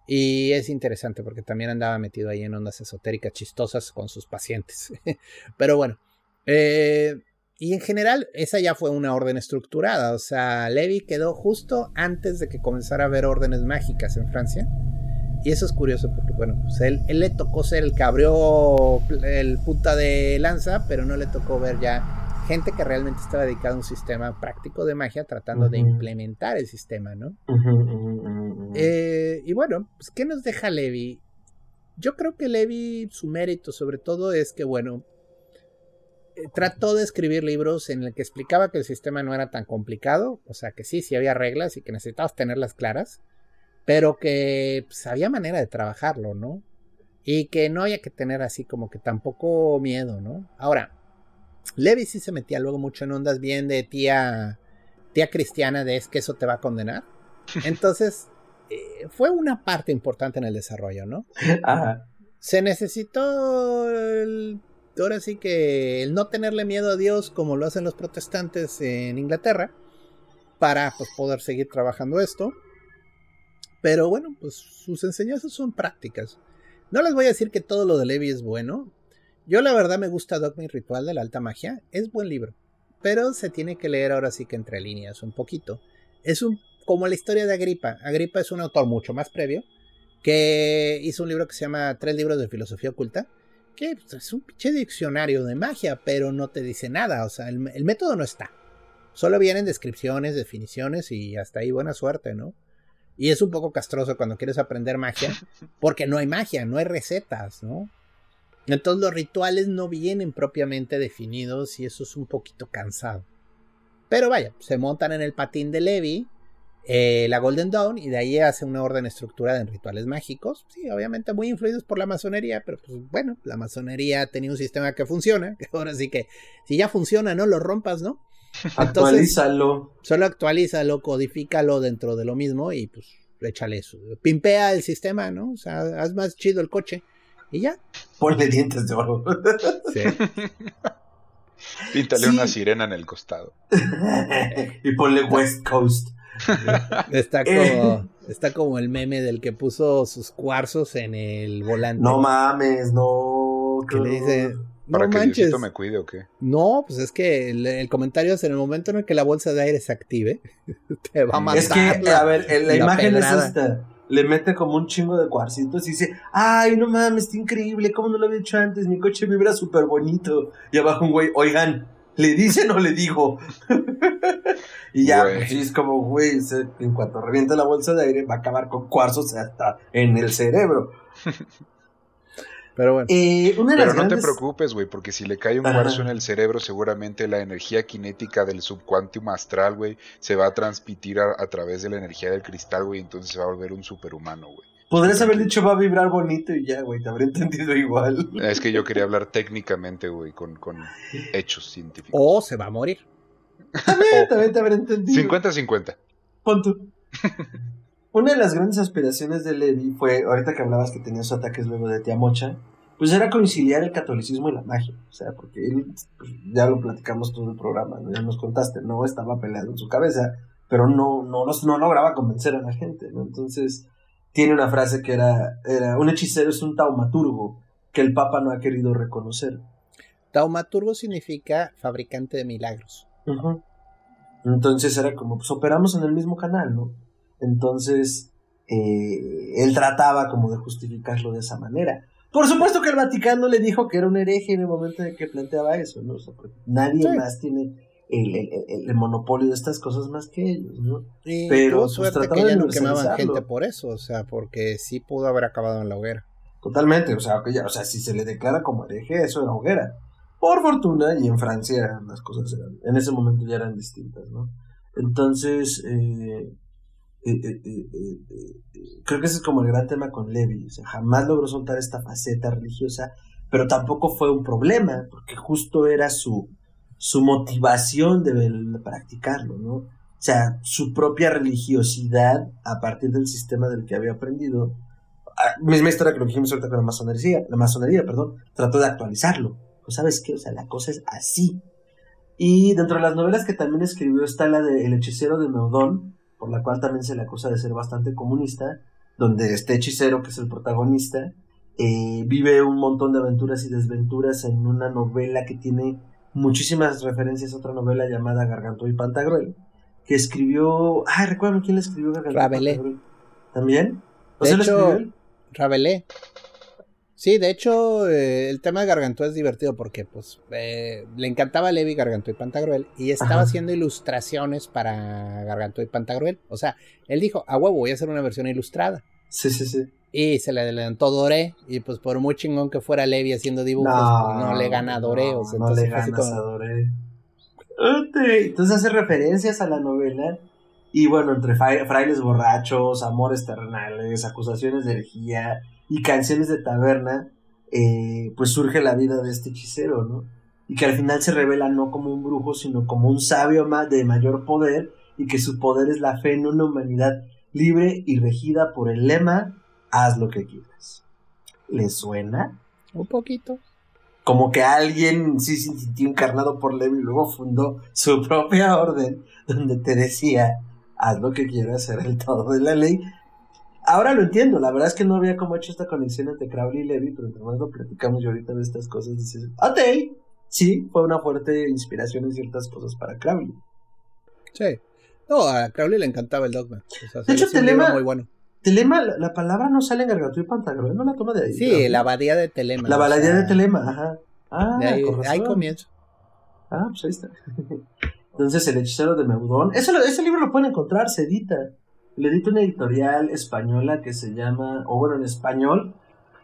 Y es interesante porque también andaba metido ahí en ondas esotéricas chistosas con sus pacientes. Pero bueno, eh, y en general, esa ya fue una orden estructurada. O sea, Levi quedó justo antes de que comenzara a haber órdenes mágicas en Francia. Y eso es curioso porque, bueno, pues él, él le tocó ser el que abrió el puta de lanza, pero no le tocó ver ya gente que realmente estaba dedicada a un sistema práctico de magia tratando de implementar el sistema, ¿no? Eh, y bueno, pues, ¿qué nos deja Levi? Yo creo que Levi, su mérito sobre todo es que, bueno, eh, trató de escribir libros en el que explicaba que el sistema no era tan complicado, o sea que sí, sí había reglas y que necesitabas tenerlas claras, pero que pues, había manera de trabajarlo, ¿no? Y que no había que tener así como que tampoco miedo, ¿no? Ahora, Levi sí se metía luego mucho en ondas bien de tía, tía cristiana de es que eso te va a condenar. Entonces, eh, fue una parte importante en el desarrollo, ¿no? Se necesitó el ahora sí que el no tenerle miedo a Dios como lo hacen los protestantes en Inglaterra para pues, poder seguir trabajando esto. Pero bueno, pues sus enseñanzas son prácticas. No les voy a decir que todo lo de Levi es bueno. Yo la verdad me gusta Dogma y Ritual de la Alta Magia. Es buen libro. Pero se tiene que leer ahora sí que entre líneas un poquito. Es un como la historia de Agripa. Agripa es un autor mucho más previo que hizo un libro que se llama Tres libros de filosofía oculta que pues, es un pinche diccionario de magia, pero no te dice nada, o sea, el, método no está. Solo vienen descripciones, definiciones y hasta ahí buena suerte, ¿no? Y es un poco castroso cuando quieres aprender magia, porque no hay magia, no hay recetas, ¿no? Entonces los rituales no vienen propiamente definidos y eso es un poquito cansado. Pero vaya, se montan en el patín de Levi eh, la Golden Dawn y de ahí hace una orden estructurada en rituales mágicos. Sí, obviamente muy influidos por la masonería, pero pues bueno, la masonería tenía un sistema que funciona. Ahora sí que si ya funciona, no lo rompas, ¿no? actualízalo. Solo actualízalo, codifícalo dentro de lo mismo y pues échale eso. Pimpea el sistema, ¿no? O sea, haz más chido el coche y ya. Ponle dientes de oro. Sí. Píntale una sirena en el costado. y ponle West Coast. Está como, está como el meme del que puso sus cuarzos en el volante. No mames, no. Que le dice, ¿Para que manches. me cuide o qué? No, pues es que el, comentario es en el momento en el que la bolsa de aire se active, te va a matar. Es que, a ver, la, imagen es esta. Le mete como un chingo de cuarcitos y dice, ay, no mames, está increíble, ¿cómo no lo había hecho antes? Mi coche vibra súper bonito. Y abajo un güey, oigan, ¿le dice o le digo? Y ya, pues, es como, güey, en cuanto reviente la bolsa de aire, va a acabar con cuarzos hasta en el cerebro. Pero bueno. Eh, Pero no te preocupes, güey, porque si le cae un cuarzo en el cerebro, seguramente la energía cinética del subcuantum astral, güey, se va a transmitir a, través de la energía del cristal, güey, entonces se va a volver un superhumano, güey. Podrías haber dicho va a vibrar bonito y ya, güey, te habría entendido igual. Es que yo quería hablar técnicamente, güey, con, con hechos científicos. O se va a morir. También, también te habré entendido. 50-50. Pon Una de las grandes aspiraciones de Levi fue, ahorita que hablabas que tenía sus ataques luego de Tiamocha, pues era conciliar el catolicismo y la magia. O sea, porque él, pues, ya lo platicamos todo el programa, ya nos contaste, no estaba peleando en su cabeza, pero no, no, no, lograba convencer a la gente, ¿no? Entonces, tiene una frase que era, era, un hechicero es un taumaturgo que el Papa no ha querido reconocer. Taumaturgo significa fabricante de milagros. Entonces era como, pues operamos en el mismo canal, ¿no? Entonces, eh, él trataba como de justificarlo de esa manera. Por supuesto que el Vaticano le dijo que era un hereje en el momento en que planteaba eso, ¿no? nadie más tiene el, monopolio de estas cosas más que ellos, ¿no? Pero pues, suerte que ya no quemaban gente por eso, o sea, porque sí pudo haber acabado en la hoguera. Totalmente, o sea, o sea, si se le declara como hereje, eso era hoguera. Por fortuna, y en Francia las cosas eran, en ese momento ya eran distintas, ¿no? Entonces, eh, eh, eh, creo que ese es como el gran tema con Levi. O sea, jamás logró soltar esta faceta religiosa, pero tampoco fue un problema, porque justo era su, su motivación de, practicarlo, ¿no? O sea, su propia religiosidad a partir del sistema del que había aprendido. Ah, misma historia que lo dijimos ahorita con la masonería, la masonería, perdón, trató de actualizarlo pues, sabes qué, o sea, la cosa es así. Y dentro de las novelas que también escribió está la de El hechicero de Meudon, por la cual también se le acusa de ser bastante comunista, donde este hechicero, que es el protagonista, eh, vive un montón de aventuras y desventuras en una novela que tiene muchísimas referencias a otra novela llamada Gargantúa y Pantagruel, que escribió. Ay, recuerdo quién le escribió Gargantúa y Pantagruel. ¿También? ¿O De lo hecho- escribió él? Rabelais. Sí, de hecho, eh, el tema de Gargantúa es divertido porque pues eh, le encantaba Levi Gargantúa y Pantagruel y estaba Ajá. haciendo ilustraciones para Gargantúa y Pantagruel. O sea, él dijo, a huevo, voy a hacer una versión ilustrada. Sí, sí, sí. Y se le adelantó Doré y pues por muy chingón que fuera Levi haciendo dibujos, pues, no, le gana a Doré. o sea, no entonces le ganas como- a Doré. Entonces hace referencias a la novela. Y bueno, entre frailes borrachos, amores terrenales, acusaciones de herejía y canciones de taberna, eh, pues surge la vida de este hechicero, ¿no? Y que al final se revela no como un brujo, sino como un sabio de mayor poder y que su poder es la fe en una humanidad libre y regida por el lema haz lo que quieras. ¿Le suena? Un poquito. como que alguien sí se sintió encarnado por Levi y luego fundó su propia orden donde te decía, haz lo que quieras, ser el todo de la ley. Ahora lo entiendo, la verdad es que no había como hecho esta conexión entre Crowley y Levi, pero entre más lo platicamos y ahorita de estas cosas, dices, ok, sí, fue una fuerte inspiración en ciertas cosas para Crowley. Sí. No, a Crowley le encantaba el dogma. O sea, De hecho, Telema- muy bueno. Telema, la, la palabra no sale en Gargantúa y Pantagruel, no la toma de ahí. Sí, creo. la abadía de Telema. La o sea, de Telema, ajá. Ah, de ahí, ahí comienza. Ah, pues ahí está. Entonces, El hechicero de Meudón. Eso, ese libro lo pueden encontrar, se edita. Le edita una editorial española que se llama, o bueno, en español,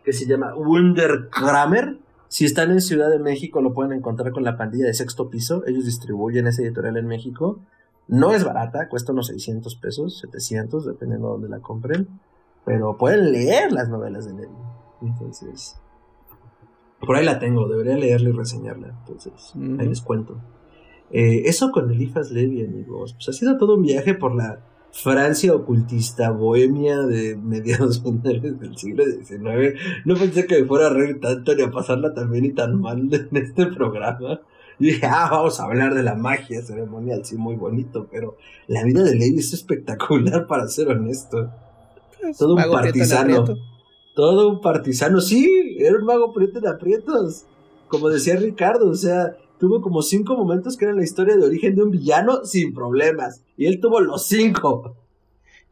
que se llama Wunderkramer. Si están en Ciudad de México, lo pueden encontrar con la pandilla de sexto piso. Ellos distribuyen esa editorial en México. No es barata, cuesta unos 600 pesos, 700, dependiendo de dónde la compren. Pero pueden leer las novelas de Levi. Entonces, por ahí la tengo, debería leerla y reseñarla. Entonces, ahí les cuento. Eh, eso con Elifas Levi, amigos. Pues ha sido todo un viaje por la Francia ocultista bohemia de mediados finales del siglo XIX. No pensé que me fuera a reír tanto ni a pasarla tan bien y tan mal en este programa. Y dije, ah, vamos a hablar de la magia ceremonial, sí, muy bonito, pero la vida de Levi es espectacular, para ser honesto. Pues, Todo un en partisano. Todo un partisano, sí, era un mago prieto de aprietos. Como decía Ricardo, o sea, tuvo como cinco momentos que eran la historia de origen de un villano sin problemas. Y él tuvo los cinco.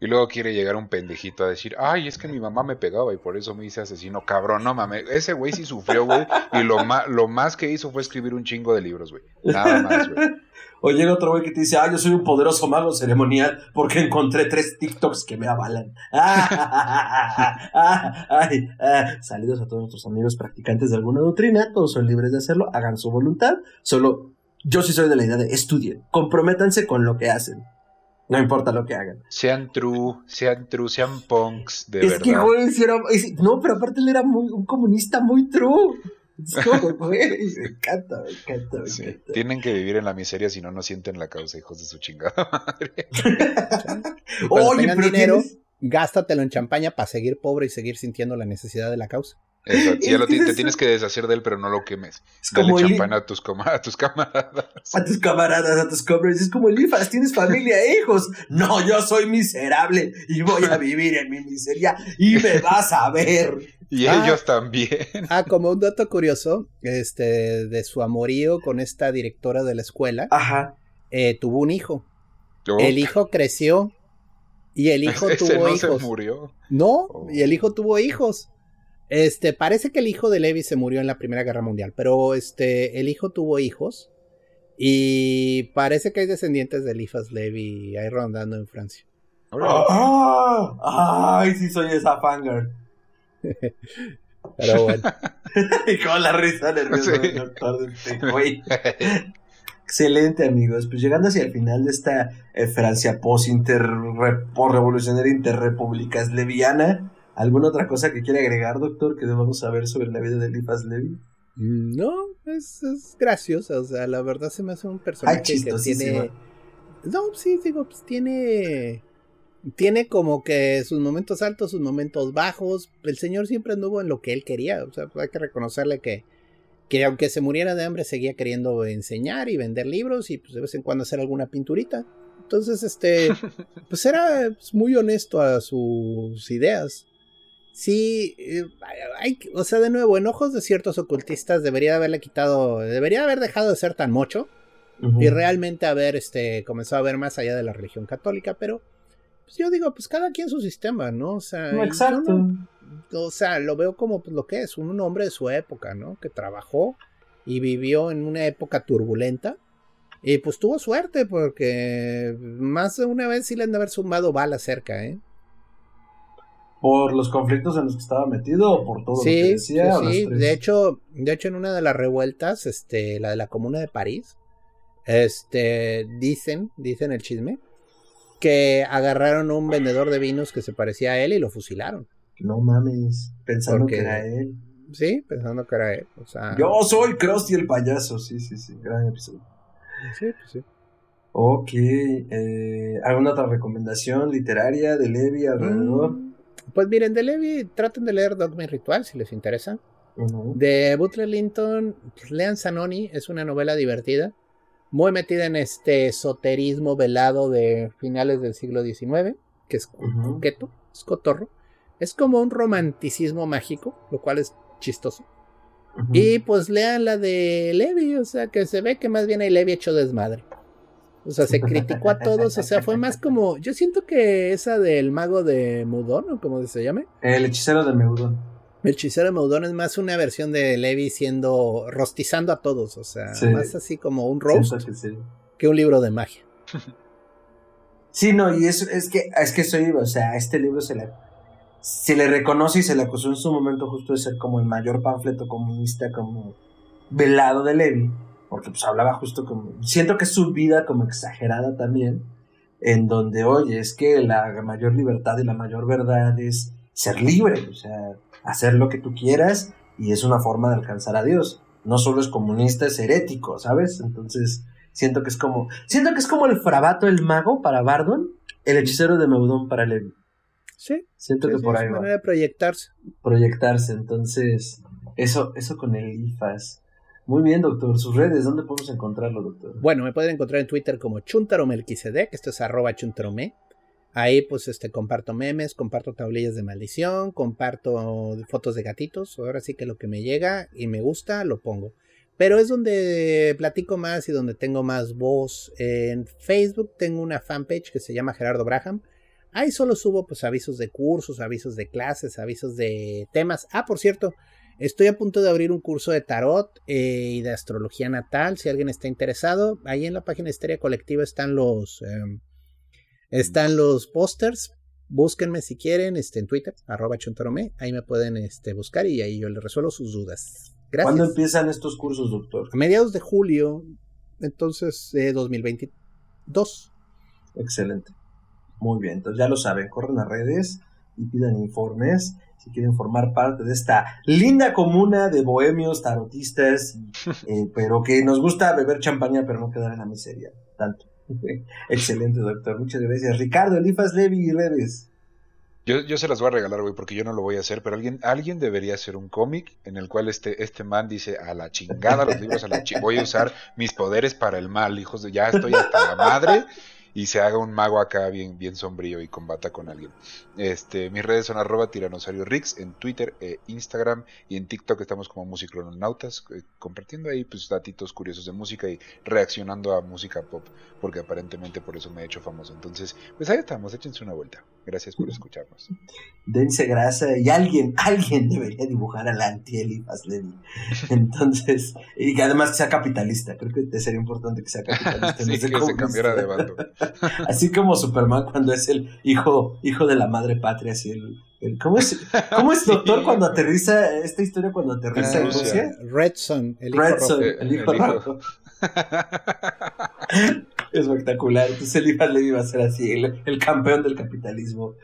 Y luego quiere llegar un pendejito a decir, ay, es que mi mamá me pegaba y por eso me hice asesino. Cabrón, no mames. Ese güey sí sufrió, güey. Y lo, lo más que hizo fue escribir un chingo de libros, güey. Nada más, güey. O llega otro güey que te dice, ah, yo soy un poderoso mago ceremonial porque encontré tres TikToks que me avalan. Ay. Saludos a todos nuestros amigos practicantes de alguna doctrina, todos son libres de hacerlo, hagan su voluntad, solo yo sí soy de la idea de estudien, comprométanse con lo que hacen, no importa lo que hagan. Sean true, sean true, sean punks, de es verdad. que, güey, sí era- es- no, pero aparte él era muy, un comunista muy true. Es como, güey, me encanta, me encanta, me Sí, encanta. Tienen que vivir en la miseria si no, no sienten la causa, hijos de su chingada madre. Oye, tengan pero dinero, tienes- gástatelo en champaña para seguir pobre y seguir sintiendo la necesidad de la causa. Exacto. Ya lo te eso. tienes que deshacer de él, pero no lo quemes. es Dale como champán a tus, a tus camaradas. a tus camaradas, a tus comrades. Es como el IFAS, tienes familia e hijos. No, yo soy miserable y voy a vivir en mi miseria y me vas a ver. Y Ah. ellos también. Ah, como un dato curioso, este, de su amorío con esta directora de la escuela, Ajá. eh, tuvo un hijo. Oh, El hijo creció y el hijo ese tuvo no hijos. se murió. No, Oh. y el hijo tuvo hijos. Este, parece que el hijo de Levi se murió en la Primera Guerra Mundial, pero este, el hijo tuvo hijos y parece que hay descendientes de Eliphas Levi ahí rondando en Francia. Ah, ay, sí soy esa fangirl. Pero bueno, y con la risa nerviosa Sí. del doctor de este güey. Excelente, amigos. Pues llegando hacia el final de esta eh, Francia post-revolucionaria interrepúblicas leviana, ¿alguna otra cosa que quiere agregar, doctor, que debamos saber sobre la vida de Eliphas Levi? mm, no, es, es graciosa, o sea, la verdad se me hace un personaje Ay, que tiene... No, sí, digo, pues tiene... Tiene como que sus momentos altos, sus momentos bajos. El señor siempre anduvo en lo que él quería. O sea, hay que reconocerle que, que aunque se muriera de hambre, seguía queriendo enseñar y vender libros y pues de vez en cuando hacer alguna pinturita. Entonces, este, pues era pues, muy honesto a sus ideas. Sí, eh, hay, o sea, de nuevo, en ojos de ciertos ocultistas debería haberle quitado, debería haber dejado de ser tan mocho y realmente haber este, comenzado a ver más allá de la religión católica, pero pues yo digo, pues cada quien su sistema, ¿no? O sea, exacto. o sea, lo veo como pues, lo que es, un hombre de su época, ¿no? Que trabajó y vivió en una época turbulenta. Y pues tuvo suerte porque más de una vez sí le han de haber sumado balas cerca, ¿eh? ¿Por los conflictos en los que estaba metido o por todo lo que decía? Sí, de hecho, de hecho en una de las revueltas, este, la de la Comuna de París, este, dicen, dicen el chisme, que agarraron a un vendedor de vinos que se parecía a él y lo fusilaron. No mames, pensando que era él. Sí, pensando que era él. O sea, Yo soy Krusty el payaso, sí, sí, sí, gran episodio. Sí, pues sí. Ok, eh, ¿alguna otra recomendación literaria de Levi alrededor? Mm, pues miren, de Levi traten de leer Dogma y Ritual si les interesa. De Butler Linton, pues lean Sanoni, es una novela divertida muy metida en este esoterismo velado de finales del siglo XIX, que es coqueto, es cotorro. Es como un romanticismo mágico, lo cual es chistoso. Y pues lean la de Levi, o sea, que se ve que más bien hay Levi hecho desmadre. O sea, se criticó a todos, o sea, fue más como, yo siento que esa del mago de Mudón, o como se llame. El hechicero de Meudon. El hechicero de Meudon es más una versión de Levi siendo rostizando a todos, o sea, más así como un roast que, un libro de magia. Sí, no, y eso es que es que iba, o sea, a este libro se le se le reconoce y se le acusó en su momento justo de ser como el mayor panfleto comunista como velado de Levi, porque pues hablaba justo como siento que es su vida como exagerada también, en donde oye, es que la mayor libertad y la mayor verdad es ser libre, o sea, hacer lo que tú quieras y es una forma de alcanzar a Dios. No solo es comunista, es herético, ¿sabes? Entonces, siento que es como, siento que es como el frabato, el mago para Bardon, el hechicero de Meudon para Levi. Sí. Siento que por ahí va. manera de proyectarse. Proyectarse, entonces, eso, eso con el IFAS. Muy bien, doctor. Sus redes, ¿dónde podemos encontrarlo, doctor? Bueno, me pueden encontrar en Twitter como chuntaromelquisedec, esto es arroba chuntarome. Ahí pues este comparto memes, comparto tablillas de maldición, comparto fotos de gatitos, ahora sí que lo que me llega y me gusta lo pongo. Pero es donde platico más y donde tengo más voz. En Facebook tengo una fanpage que se llama Gerardo Braham. Ahí solo subo pues avisos de cursos, avisos de clases, avisos de temas. Ah, por cierto, estoy a punto de abrir un curso de tarot eh, y de astrología natal. Si alguien está interesado, ahí en la página de Histeria Colectiva están los... Em, están los pósters. Búsquenme si quieren este, en Twitter, arroba chuntarome. Ahí me pueden este, buscar y ahí yo les resuelvo sus dudas. Gracias. ¿Cuándo empiezan estos cursos, doctor? A mediados de julio, entonces, de 2022. Excelente. Muy bien, entonces ya lo saben, corren a redes y pidan informes si quieren formar parte de esta linda comuna de bohemios tarotistas, eh, pero que nos gusta beber champaña pero no quedar en la miseria, tanto. Excelente, doctor. Muchas gracias. Ricardo, Elifas Levi y redes. Yo, yo se las voy a regalar, güey, porque yo no lo voy a hacer, pero alguien, alguien debería hacer un cómic en el cual este, este man dice, a la chingada los libros, a la chingada, voy a usar mis poderes para el mal, hijos de, ya estoy hasta la madre, y se haga un mago acá bien, bien sombrío y combata con alguien. Este, mis redes son arroba tiranosaurio Rix en Twitter, e Instagram y en TikTok estamos como musicronautas, eh, compartiendo ahí pues datitos curiosos de música y reaccionando a música pop, porque aparentemente por eso me he hecho famoso. Entonces, pues ahí estamos, échense una vuelta. Gracias por escucharnos. Dense grasa y alguien, alguien debería dibujar al anti-Elifas Levi. Entonces, y que además sea capitalista. Creo que sería importante que sea capitalista. sí, que se cambiara de bando. Así como Superman cuando es el hijo, hijo de la madre patria, así el, ¿cómo es, cómo es doctor cuando aterriza, esta historia cuando aterriza en Rusia? Redson, el hijo Redson, el hijo, rojo. Espectacular. Entonces Elifas Levi va a ser así, el, campeón del capitalismo.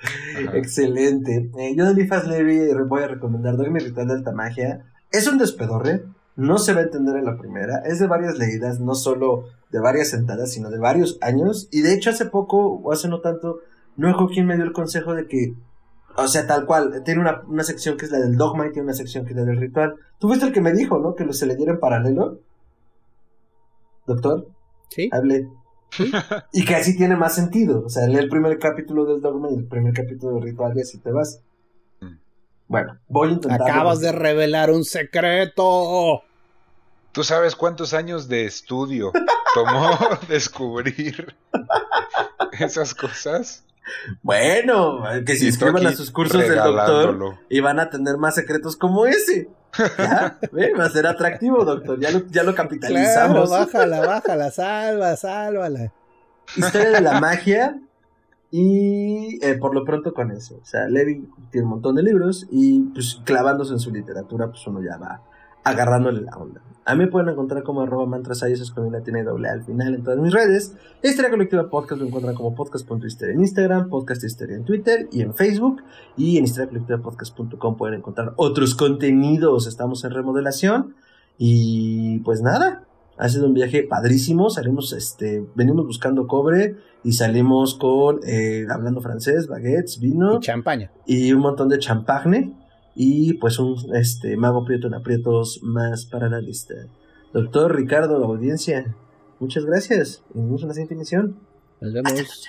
Excelente. Eh, yo de Elifas Levi voy a recomendar mi Ritual de Alta Magia. Es un despedorre, no se va a entender en la primera. Es de varias leídas, no solo de varias sentadas, sino de varios años. Y de hecho hace poco, o hace no tanto, no quien me dio el consejo de que, o sea, tal cual, tiene una, una sección que es la del dogma y tiene una sección que es la del ritual. Tú fuiste el que me dijo, ¿no? Que lo se leyera en paralelo. Doctor. Sí. Hable. y que así tiene más sentido. O sea, lee el primer capítulo del dogma y el primer capítulo del ritual y así te vas. Bueno, voy a intentar. Acabas de revelar un secreto. ¿Tú sabes cuántos años de estudio tomó descubrir esas cosas? Bueno, que se inscriban a sus cursos del doctor y van a tener más secretos como ese. ¿Ya? Va a ser atractivo, doctor. Ya lo, ya lo capitalizamos. Claro, bájala, bájala, salva, sálvala. Historia de la magia. Y eh, por lo pronto con eso. O sea, Levi tiene un montón de libros y pues clavándose en su literatura, pues uno ya va agarrándole la onda. A mí me pueden encontrar como arroba mantras eso con una tiene doble al final en todas mis redes. Historia Colectiva Podcast lo encuentran como podcast.histeria en Instagram, podcast historia en Twitter y en Facebook. Y en historiacolectivapodcast.com pueden encontrar otros contenidos. Estamos en remodelación. Y pues nada, ha sido un viaje padrísimo. Salimos, este, venimos buscando cobre y salimos con, eh, hablando francés, baguettes, vino. Y champaña. Y un montón de champagne y pues un este, mago prieto en aprietos más para la lista. Doctor Ricardo, audiencia, muchas gracias y nos vemos en la siguiente emisión. Nos vemos.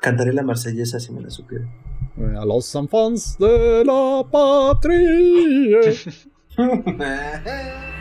Cantaré la marsellesa si me la supiera. A los enfants de la patria.